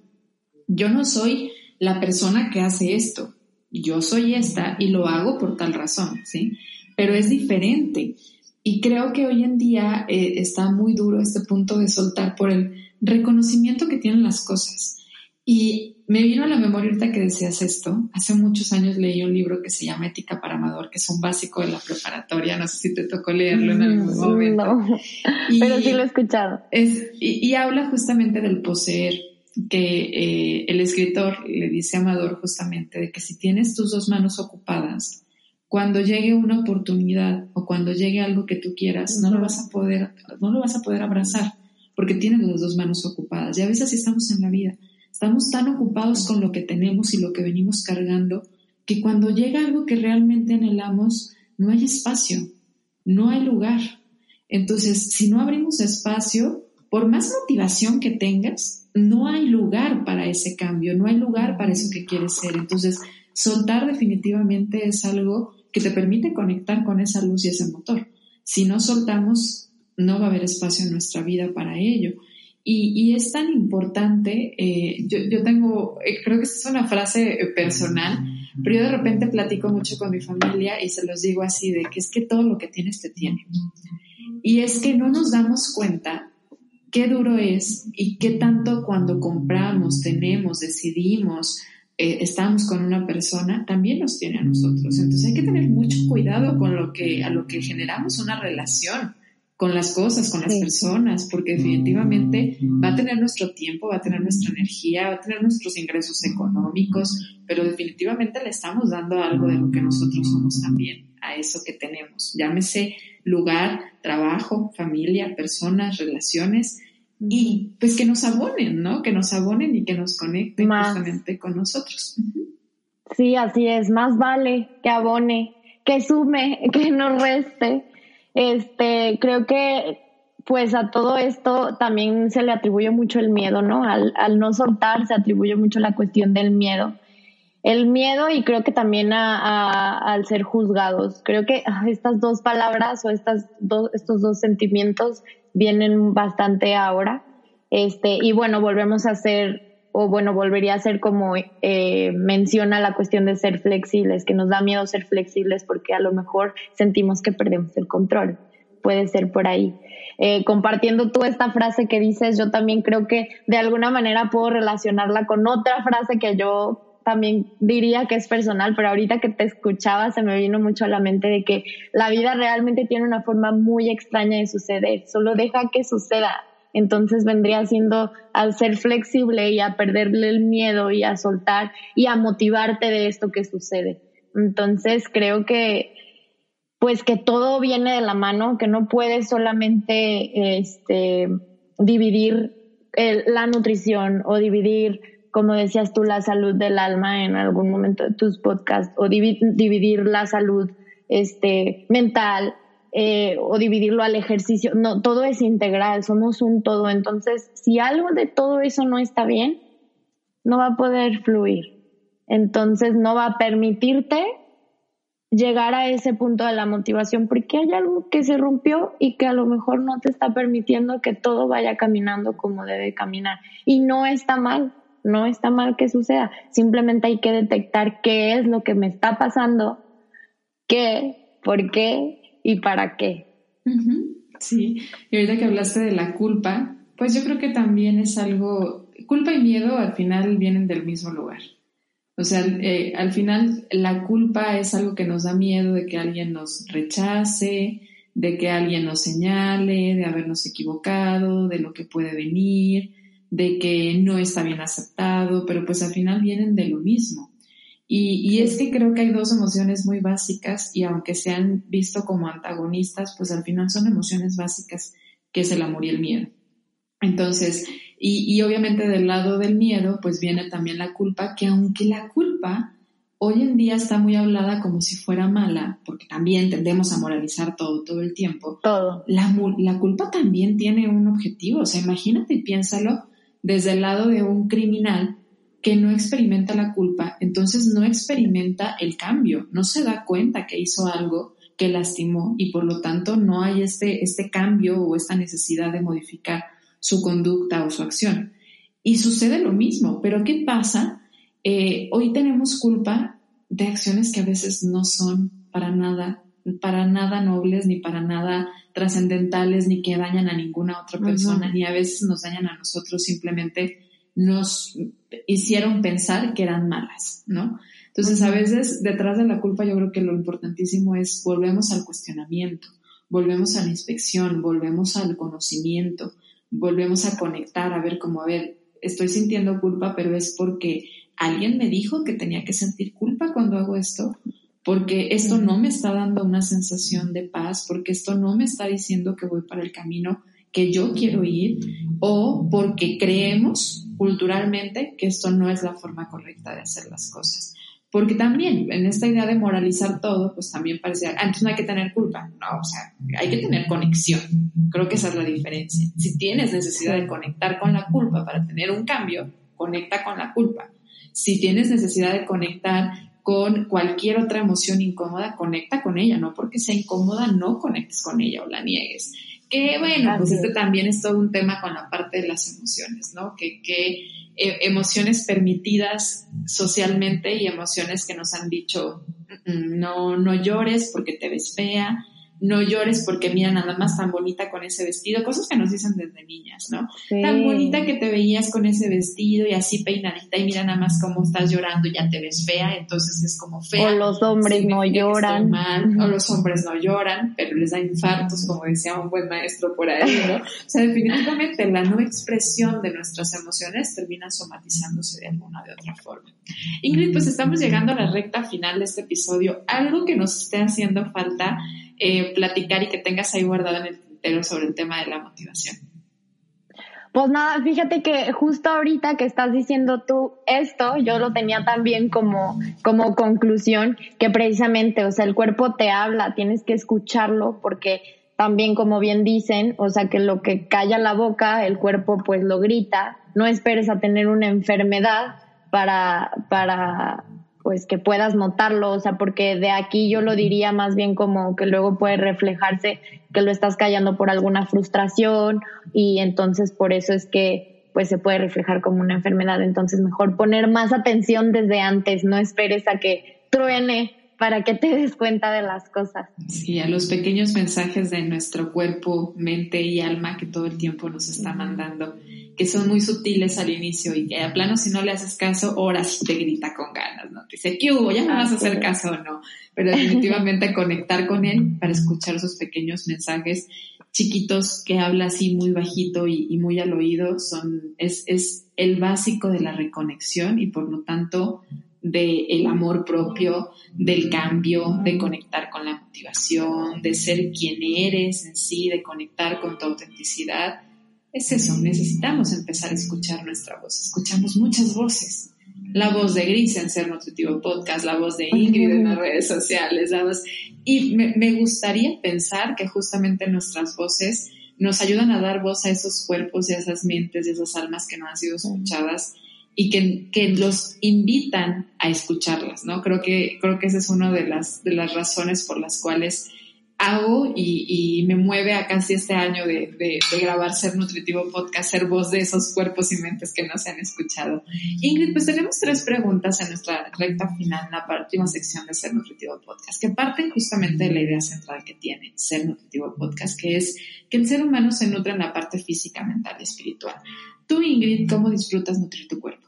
Yo no soy la persona que hace esto. Yo soy esta y lo hago por tal razón, ¿sí? Pero es diferente. Y creo que hoy en día eh, está muy duro este punto de soltar por el reconocimiento que tienen las cosas. Y me vino a la memoria ahorita que decías esto. Hace muchos años leí un libro que se llama Ética para Amador, que es un básico de la preparatoria. No sé si te tocó leerlo en algún mm, momento. No, pero sí lo he escuchado. Es, y, habla justamente del poseer. Que eh, el escritor le dice a Amador justamente de que si tienes tus dos manos ocupadas, cuando llegue una oportunidad o cuando llegue algo que tú quieras, no lo vas a poder, no lo vas a poder abrazar porque tienes las dos manos ocupadas. Y a veces estamos en la vida, estamos tan ocupados con lo que tenemos y lo que venimos cargando que cuando llega algo que realmente anhelamos, no hay espacio, no hay lugar. Entonces, si no abrimos espacio, por más motivación que tengas, no hay lugar para ese cambio, no hay lugar para eso que quieres ser. Entonces, soltar definitivamente es algo que te permite conectar con esa luz y ese motor. Si no soltamos, no va a haber espacio en nuestra vida para ello. Y, es tan importante, eh, yo, tengo, eh, creo que es una frase eh, personal, pero yo de repente platico mucho con mi familia y se los digo así, de que es que todo lo que tienes te tiene. Y es que no nos damos cuenta qué duro es y qué tanto cuando compramos, tenemos, decidimos, estamos con una persona, también nos tiene a nosotros. Entonces hay que tener mucho cuidado con lo que, a lo que generamos una relación con las cosas, con las personas, porque definitivamente va a tener nuestro tiempo, va a tener nuestra energía, va a tener nuestros ingresos económicos, pero definitivamente le estamos dando algo de lo que nosotros somos también, a eso que tenemos. Llámese lugar, trabajo, familia, personas, relaciones, y pues que nos abonen, ¿no? Que nos abonen y que nos conecten justamente con nosotros. Sí, así es, más vale que abone, que sume, que no reste este, creo que pues a todo esto también se le atribuye mucho el miedo, ¿no? Al, al no soltar se atribuye mucho la cuestión del miedo. El miedo y creo que también a, al ser juzgados. Creo que ah, estas dos palabras o estas dos, estos dos sentimientos vienen bastante ahora. Este, y bueno, volvemos a ser o bueno, volvería a ser como eh, menciona la cuestión de ser flexibles, que nos da miedo ser flexibles porque a lo mejor sentimos que perdemos el control. Puede ser por ahí. Eh, compartiendo tú esta frase que dices, yo también creo que de alguna manera puedo relacionarla con otra frase que yo también diría que es personal, pero ahorita que te escuchaba se me vino mucho a la mente de que la vida realmente tiene una forma muy extraña de suceder, solo deja que suceda, entonces vendría siendo al ser flexible y a perderle el miedo y a soltar y a motivarte de esto que sucede. Entonces creo que pues que todo viene de la mano, que no puedes solamente este, dividir la nutrición o dividir, como decías tú, la salud del alma en algún momento de tus podcasts o dividir la salud este, mental eh, o dividirlo al ejercicio. No, todo es integral, somos un todo. Entonces, si algo de todo eso no está bien, no va a poder fluir. Entonces, no va a permitirte llegar a ese punto de la motivación porque hay algo que se rompió y que a lo mejor no te está permitiendo que todo vaya caminando como debe caminar. Y no está mal, no está mal que suceda. Simplemente hay que detectar qué es lo que me está pasando, qué, por qué y para qué. Sí, y ahorita que hablaste de la culpa, pues yo creo que también es algo, culpa y miedo al final vienen del mismo lugar. O sea, eh, al final la culpa es algo que nos da miedo de que alguien nos rechace, de que alguien nos señale, de habernos equivocado, de lo que puede venir, de que no está bien aceptado, pero pues al final vienen de lo mismo. Y, es que creo que hay dos emociones muy básicas y aunque se han visto como antagonistas, pues al final son emociones básicas que es el amor y el miedo. Entonces, y, y obviamente del lado del miedo, pues viene también la culpa, que aunque la culpa hoy en día está muy hablada como si fuera mala, porque también tendemos a moralizar todo, todo el tiempo. Todo. La, la culpa también tiene un objetivo, o sea, imagínate y piénsalo desde el lado de un criminal que no experimenta la culpa, entonces no experimenta el cambio, no se da cuenta que hizo algo que lastimó y por lo tanto no hay este, este cambio o esta necesidad de modificar su conducta o su acción. Y sucede lo mismo, pero ¿qué pasa? Eh, hoy tenemos culpa de acciones que a veces no son para nada, para nada nobles, ni para nada trascendentales, ni que dañan a ninguna otra persona, ni a veces nos dañan a nosotros simplemente nos hicieron pensar que eran malas, ¿no? Entonces, a veces detrás de la culpa yo creo que lo importantísimo es volvemos al cuestionamiento, volvemos a la inspección, volvemos al conocimiento, volvemos a conectar, a ver cómo, a ver, estoy sintiendo culpa, pero es porque alguien me dijo que tenía que sentir culpa cuando hago esto, porque esto no me está dando una sensación de paz, porque esto no me está diciendo que voy para el camino que yo quiero ir, o porque creemos culturalmente que esto no es la forma correcta de hacer las cosas. Porque también en esta idea de moralizar todo, pues también parece, antes ah, no hay que tener culpa. No, o sea, hay que tener conexión. Creo que esa es la diferencia. Si tienes necesidad de conectar con la culpa para tener un cambio, conecta con la culpa. Si tienes necesidad de conectar con cualquier otra emoción incómoda, conecta con ella. No porque sea incómoda, no conectes con ella o la niegues. Que bueno, pues este también es todo un tema con la parte de las emociones, ¿no? Que, que eh, emociones permitidas socialmente y emociones que nos han dicho, mm, mm, no, no llores porque te ves fea, no llores porque mira nada más tan bonita con ese vestido, cosas que nos dicen desde niñas, ¿no? Tan bonita que te veías con ese vestido y así peinadita y mira nada más cómo estás llorando, ya te ves fea, entonces es como fea. O los hombres no lloran. o los hombres no lloran, pero les da infartos, como decía un buen maestro por ahí, ¿no? O sea, definitivamente la no expresión de nuestras emociones termina somatizándose de alguna de otra forma. Ingrid, pues estamos llegando a la recta final de este episodio. Algo que nos esté haciendo falta eh, platicar y que tengas ahí guardado en el tintero sobre el tema de la motivación? Pues nada, fíjate que justo ahorita que estás diciendo tú esto, yo lo tenía también como, como conclusión, que precisamente, o sea, el cuerpo te habla, tienes que escucharlo porque también como bien dicen, o sea, que lo que calla la boca, el cuerpo pues lo grita, no esperes a tener una enfermedad para, para pues que puedas notarlo, o sea, porque de aquí yo lo diría más bien como que luego puede reflejarse que lo estás callando por alguna frustración y entonces por eso es que pues se puede reflejar como una enfermedad, entonces mejor poner más atención desde antes, no esperes a que truene para que te des cuenta de las cosas. Sí, a los pequeños mensajes de nuestro cuerpo, mente y alma que todo el tiempo nos está mandando, que son muy sutiles al inicio y que a plano si no le haces caso, ahora sí te grita con ganas, ¿no? Te dice, ¿qué hubo? ¿Ya me vas a hacer caso o no? Pero definitivamente conectar con él para escuchar esos pequeños mensajes chiquitos que habla así muy bajito y, y muy al oído son, es, es el básico de la reconexión y por lo tanto del amor propio, del cambio, de conectar con la motivación, de ser quien eres en sí, de conectar con tu autenticidad. Es eso, necesitamos empezar a escuchar nuestra voz. Escuchamos muchas voces. La voz de Gris en Ser Nutritivo Podcast, la voz de Ingrid en las redes sociales, la voz... Y me, me gustaría pensar que justamente nuestras voces nos ayudan a dar voz a esos cuerpos y a esas mentes y a esas almas que no han sido escuchadas y que, que, los invitan a escucharlas, ¿no? Creo que, creo que esa es una de las, de las razones por las cuales hago y, me mueve a casi este año de, grabar Ser Nutritivo Podcast, ser voz de esos cuerpos y mentes que no se han escuchado. Ingrid, pues tenemos tres preguntas en nuestra recta final, en la última sección de Ser Nutritivo Podcast, que parten justamente de la idea central que tiene Ser Nutritivo Podcast, que es que el ser humano se nutre en la parte física, mental y espiritual. Tú, Ingrid, ¿cómo disfrutas nutrir tu cuerpo?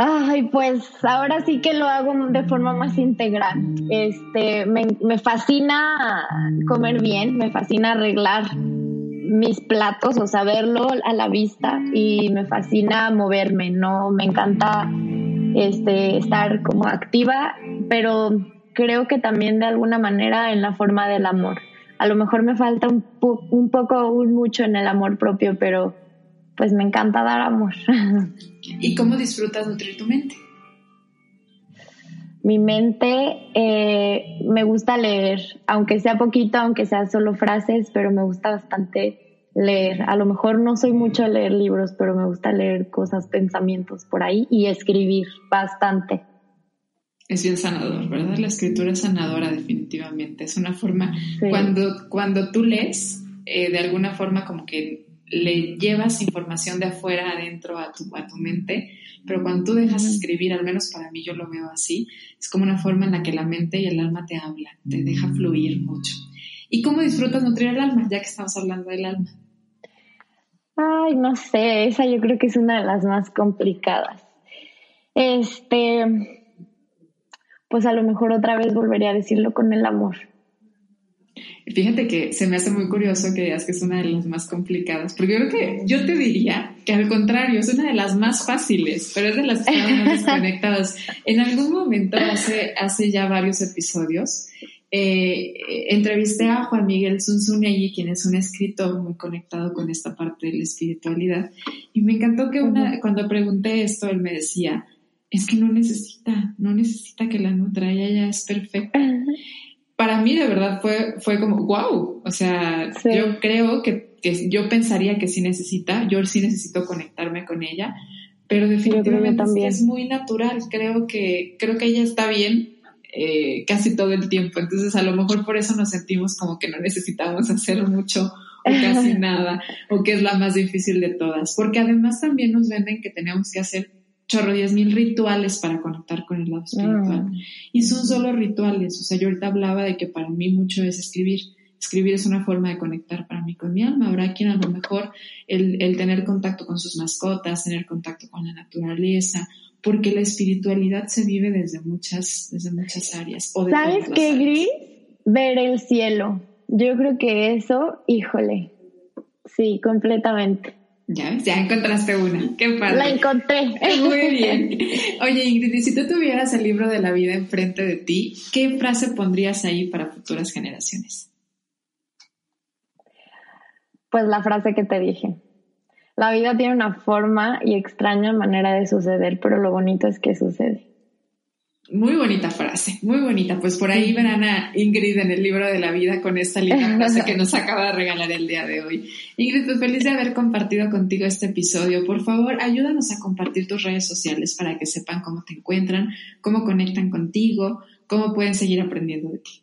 Ay, pues ahora sí que lo hago de forma más integral. Este, me, fascina comer bien, me fascina arreglar mis platos, o saberlo a la vista y me fascina moverme, no me encanta este estar como activa, pero creo que también de alguna manera en la forma del amor a lo mejor me falta un, un poco, un mucho en el amor propio, pero pues me encanta dar amor. ¿Y cómo disfrutas nutrir tu mente? Mi mente eh, me gusta leer, aunque sea poquito, aunque sea solo frases, pero me gusta bastante leer. A lo mejor no soy mucho de leer libros, pero me gusta leer cosas, pensamientos por ahí y escribir bastante es bien sanador, ¿verdad? La escritura es sanadora definitivamente. Es una forma, cuando, cuando tú lees, eh, de alguna forma como que le llevas información de afuera adentro a tu, a tu mente, pero cuando tú dejas escribir, al menos para mí yo lo veo así, es como una forma en la que la mente y el alma te hablan, te deja fluir mucho. ¿Y cómo disfrutas nutrir el alma, ya que estamos hablando del alma? Ay, no sé, esa yo creo que es una de las más complicadas. Este, pues a lo mejor otra vez volvería a decirlo con el amor. Fíjate que se me hace muy curioso que digas que es una de las más complicadas, porque yo creo que yo te diría que al contrario, es una de las más fáciles, pero es de las que están más desconectadas. En algún momento, hace, hace ya varios episodios, eh, entrevisté a Juan Miguel Zunzunegui, quien es un escritor muy conectado con esta parte de la espiritualidad, y me encantó que una, cuando pregunté esto, él me decía, es que no necesita, no necesita que la nutra, ella ya es perfecta. Para mí de verdad fue, fue como, wow, o sea, yo creo que, que, yo pensaría que sí necesita, yo sí necesito conectarme con ella, pero definitivamente es muy natural, creo que, creo que ella está bien eh, casi todo el tiempo. Entonces, a lo mejor por eso nos sentimos como que no necesitamos hacer mucho o casi nada, o que es la más difícil de todas. Porque además también nos venden que tenemos que hacer chorro diez mil rituales para conectar con el lado espiritual. Mm. Y son solo rituales. O sea, yo ahorita hablaba de que para mí mucho es escribir. Escribir es una forma de conectar para mí con mi alma. Habrá quien a lo mejor el, el tener contacto con sus mascotas, tener contacto con la naturaleza, porque la espiritualidad se vive desde muchas, desde muchas áreas. ¿Sabes qué, Gris? Ver el cielo. Yo creo que eso, híjole, sí, completamente. Ya, ya encontraste una. Qué padre. La encontré. Muy bien. Oye, Ingrid, si tú tuvieras el libro de la vida enfrente de ti, ¿qué frase pondrías ahí para futuras generaciones? Pues la frase que te dije. La vida tiene una forma y extraña manera de suceder, pero lo bonito es que sucede. Muy bonita frase, muy bonita. Pues por ahí verán a Ingrid en el libro de la vida con esta linda frase que nos acaba de regalar el día de hoy. Ingrid, pues feliz de haber compartido contigo este episodio. Por favor, ayúdanos a compartir tus redes sociales para que sepan cómo te encuentran, cómo conectan contigo, cómo pueden seguir aprendiendo de ti.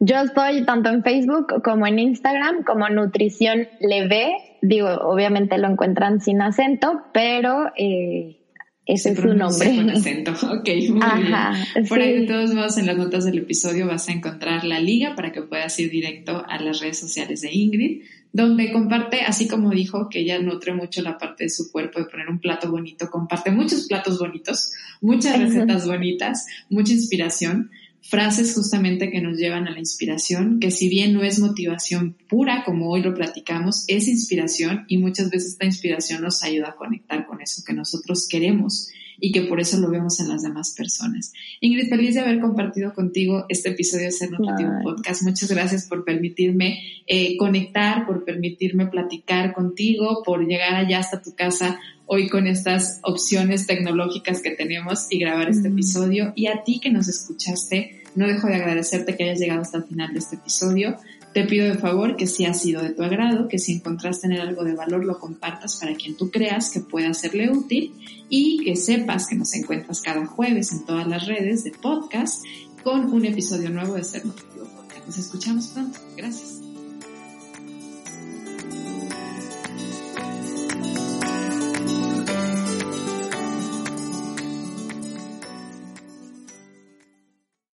Yo estoy tanto en Facebook como en Instagram como Nutrición Leve. Digo, obviamente lo encuentran sin acento, pero eh, ese es su nombre. Con acento, ok, muy bien. Por ahí, de todos modos, en las notas del episodio vas a encontrar la liga para que puedas ir directo a las redes sociales de Ingrid, donde comparte, así como dijo que ella nutre mucho la parte de su cuerpo de poner un plato bonito, comparte muchos platos bonitos, muchas recetas bonitas, mucha inspiración frases justamente que nos llevan a la inspiración, que si bien no es motivación pura, como hoy lo platicamos, es inspiración y muchas veces esta inspiración nos ayuda a conectar con eso que nosotros queremos y que por eso lo vemos en las demás personas. Ingrid, feliz de haber compartido contigo este episodio de Ser Nutritivo Podcast. Muchas gracias por permitirme eh, conectar, por permitirme platicar contigo, por llegar allá hasta tu casa hoy con estas opciones tecnológicas que tenemos y grabar este episodio. Y a ti que nos escuchaste, no dejo de agradecerte que hayas llegado hasta el final de este episodio. Te pido de favor que si ha sido de tu agrado, que si encontraste en él algo de valor, lo compartas para quien tú creas que pueda serle útil y que sepas que nos encuentras cada jueves en todas las redes de podcast con un episodio nuevo de Ser Nutritivo Podcast. Nos escuchamos pronto. Gracias.